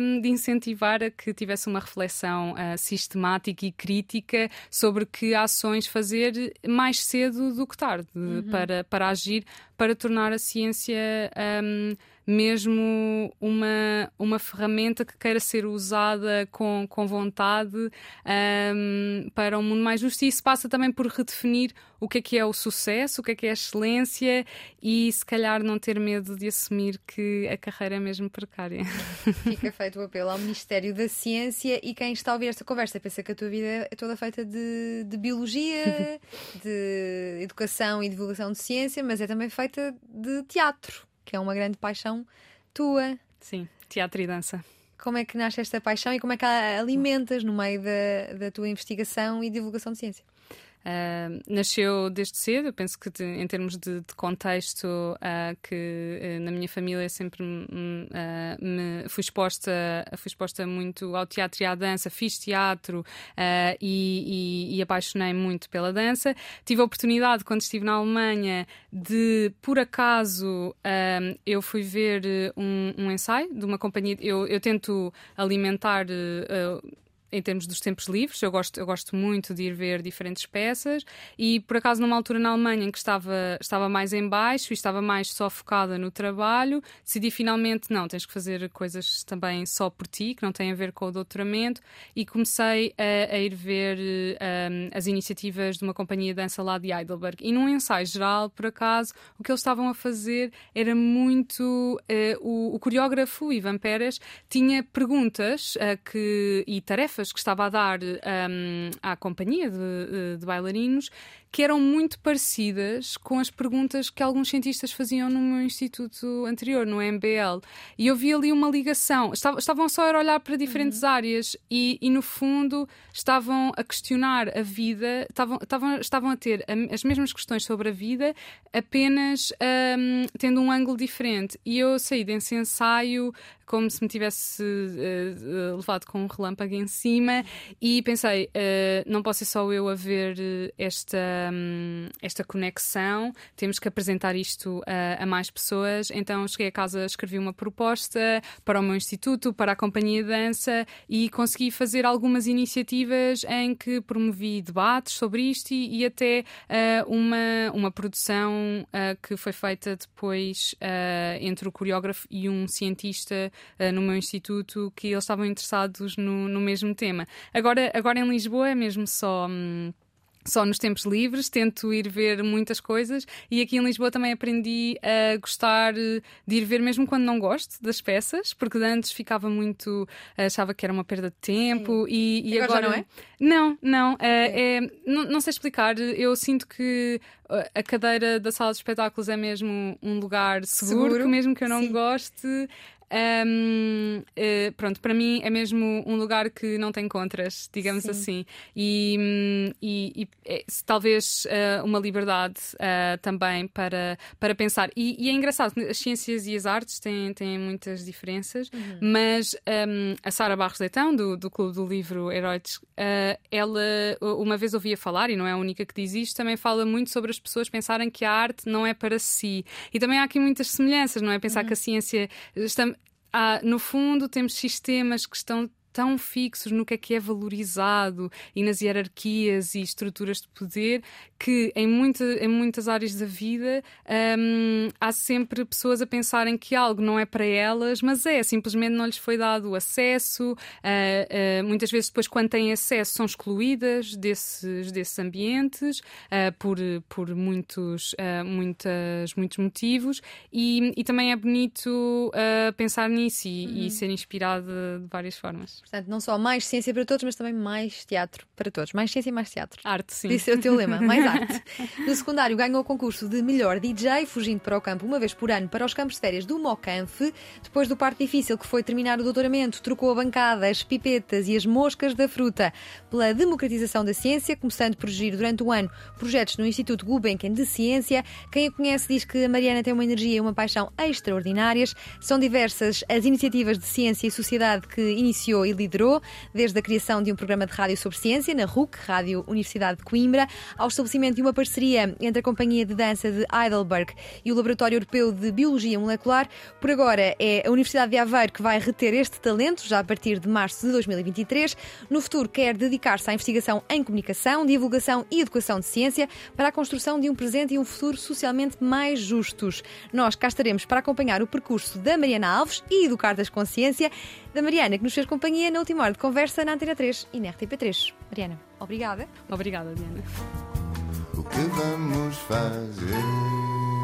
um, de incentivar a que tivesse uma reflexão uh, sistemática e crítica sobre que ações fazer mais cedo do que tarde uhum. para, para agir, para tornar a ciência. Um, mesmo uma, uma ferramenta que queira ser usada com, com vontade um, para um mundo mais justo. E isso passa também por redefinir o que é que é o sucesso, o que é que é a excelência e se calhar não ter medo de assumir que a carreira é mesmo precária. Fica feito o apelo ao Ministério da Ciência e quem está a ouvir esta conversa pensa que a tua vida é toda feita de, de biologia, de educação e divulgação de ciência, mas é também feita de teatro que é uma grande paixão tua. Sim, teatro e dança. Como é que nasce esta paixão e como é que a alimentas no meio da, da tua investigação e divulgação de ciência? Uh, nasceu desde cedo, eu penso que em termos de, de contexto, uh, que uh, na minha família sempre me fui exposta, fui exposta muito ao teatro e à dança, fiz teatro e, e, e apaixonei muito pela dança. Tive a oportunidade, quando estive na Alemanha, de por acaso eu fui ver um, um, ensaio de uma companhia. Eu, eu tento alimentar em termos dos tempos livres, eu gosto, eu gosto muito de ir ver diferentes peças e por acaso numa altura na Alemanha em que estava, estava mais em baixo e estava mais só focada no trabalho, decidi finalmente, não, tens que fazer coisas também só por ti, que não têm a ver com o doutoramento e comecei a, a ir ver um, as iniciativas de uma companhia de dança lá de Heidelberg. E num ensaio geral, por acaso, o que eles estavam a fazer era muito uh, o, o coreógrafo Ivan Pérez tinha perguntas uh, que, e tarefas tarefas que estava a dar um, à companhia de, de bailarinos que eram muito parecidas com as perguntas que alguns cientistas faziam no meu instituto anterior, no MBL. E eu vi ali uma ligação. Estavam só a olhar para diferentes uhum. áreas e, e, no fundo, estavam a questionar a vida, estavam, estavam, estavam a ter as mesmas questões sobre a vida, apenas um, tendo um ângulo diferente. E eu saí desse ensaio como se me tivesse uh, levado com um relâmpago em cima e pensei, uh, não posso ser só eu a ver esta um, esta conexão, temos que apresentar isto a, a, mais pessoas. Então cheguei a casa, escrevi uma proposta para o meu instituto, para a companhia de dança e consegui fazer algumas iniciativas em que promovi debates sobre isto e, e até uh, uma, uma produção uh, que foi feita depois entre o coreógrafo e um cientista no meu instituto que eles estavam interessados no, no mesmo tema. Agora, agora em Lisboa é mesmo só. Hum, só nos tempos livres, tento ir ver muitas coisas e aqui em Lisboa também aprendi a gostar de ir ver mesmo quando não gosto das peças, porque antes ficava muito, achava que era uma perda de tempo e, e, agora, agora, não é? Não, não, é, é, não, não sei explicar. Eu sinto que a cadeira da sala de espetáculos é mesmo um lugar seguro, seguro? que mesmo que eu não Sim. goste, um, uh, eh, pronto, para mim é mesmo um lugar que não tem contras, digamos Sim. assim. E, hum, e, e é, talvez uh, uma liberdade uh, também para, para pensar. E, e, é engraçado, as ciências e as artes têm, têm muitas diferenças, uhum. mas um, a Sara Barros Leitão, do, do Clube do Livro Heróis, ela uma vez ouvia falar, e não é a única que diz isto, também fala muito sobre as pessoas pensarem que a arte não é para si. E também há aqui muitas semelhanças, não é? Pensar uhum. que a ciência. Está, no fundo, temos sistemas que estão tão fixos no que é que é valorizado e nas hierarquias e estruturas de poder que em, em muitas áreas da vida um, há sempre pessoas a pensarem que algo não é para elas, mas é, simplesmente não lhes foi dado acesso. Uh, uh, muitas vezes, depois, quando têm acesso, são excluídas desses, desses ambientes uh, por, por muitos, muitas, muitos motivos. E, e também é bonito pensar nisso e, uhum. e ser inspirada de várias formas. Portanto, não só mais ciência para todos, mas também mais teatro para todos. Mais ciência e mais teatro. Arte, sim. Esse é o teu lema, mais arte. No secundário, ganhou o concurso de melhor DJ, fugindo para o campo uma vez por ano para os campos de férias do Mocanfe. Depois do parto difícil, que foi terminar o doutoramento, trocou a bancada, as pipetas e as moscas da fruta pela democratização da ciência, começando por gerir durante o ano projetos no Instituto Gulbenkian de Ciência. Quem a conhece diz que a Mariana tem uma energia e uma paixão extraordinárias. São diversas as iniciativas de ciência e sociedade que iniciou e liderou, desde a criação de um programa de rádio sobre ciência na RUC, Rádio Universidade de Coimbra, ao estabelecimento de uma parceria entre a Companhia de Dança de Heidelberg e o Laboratório Europeu de Biologia Molecular. Por agora é a Universidade de Aveiro que vai reter este talento, já a partir de março de 2023. No futuro, quer dedicar-se à investigação em comunicação, divulgação e educação de ciência para a construção de um presente e um futuro socialmente mais justos. Nós cá estaremos para acompanhar o percurso da Mariana Alves e educar das consciência da Mariana, que nos fez companhia na última hora de conversa na Antena 3 e na RTP3. Mariana, obrigada. Obrigada, Diana. O que vamos fazer?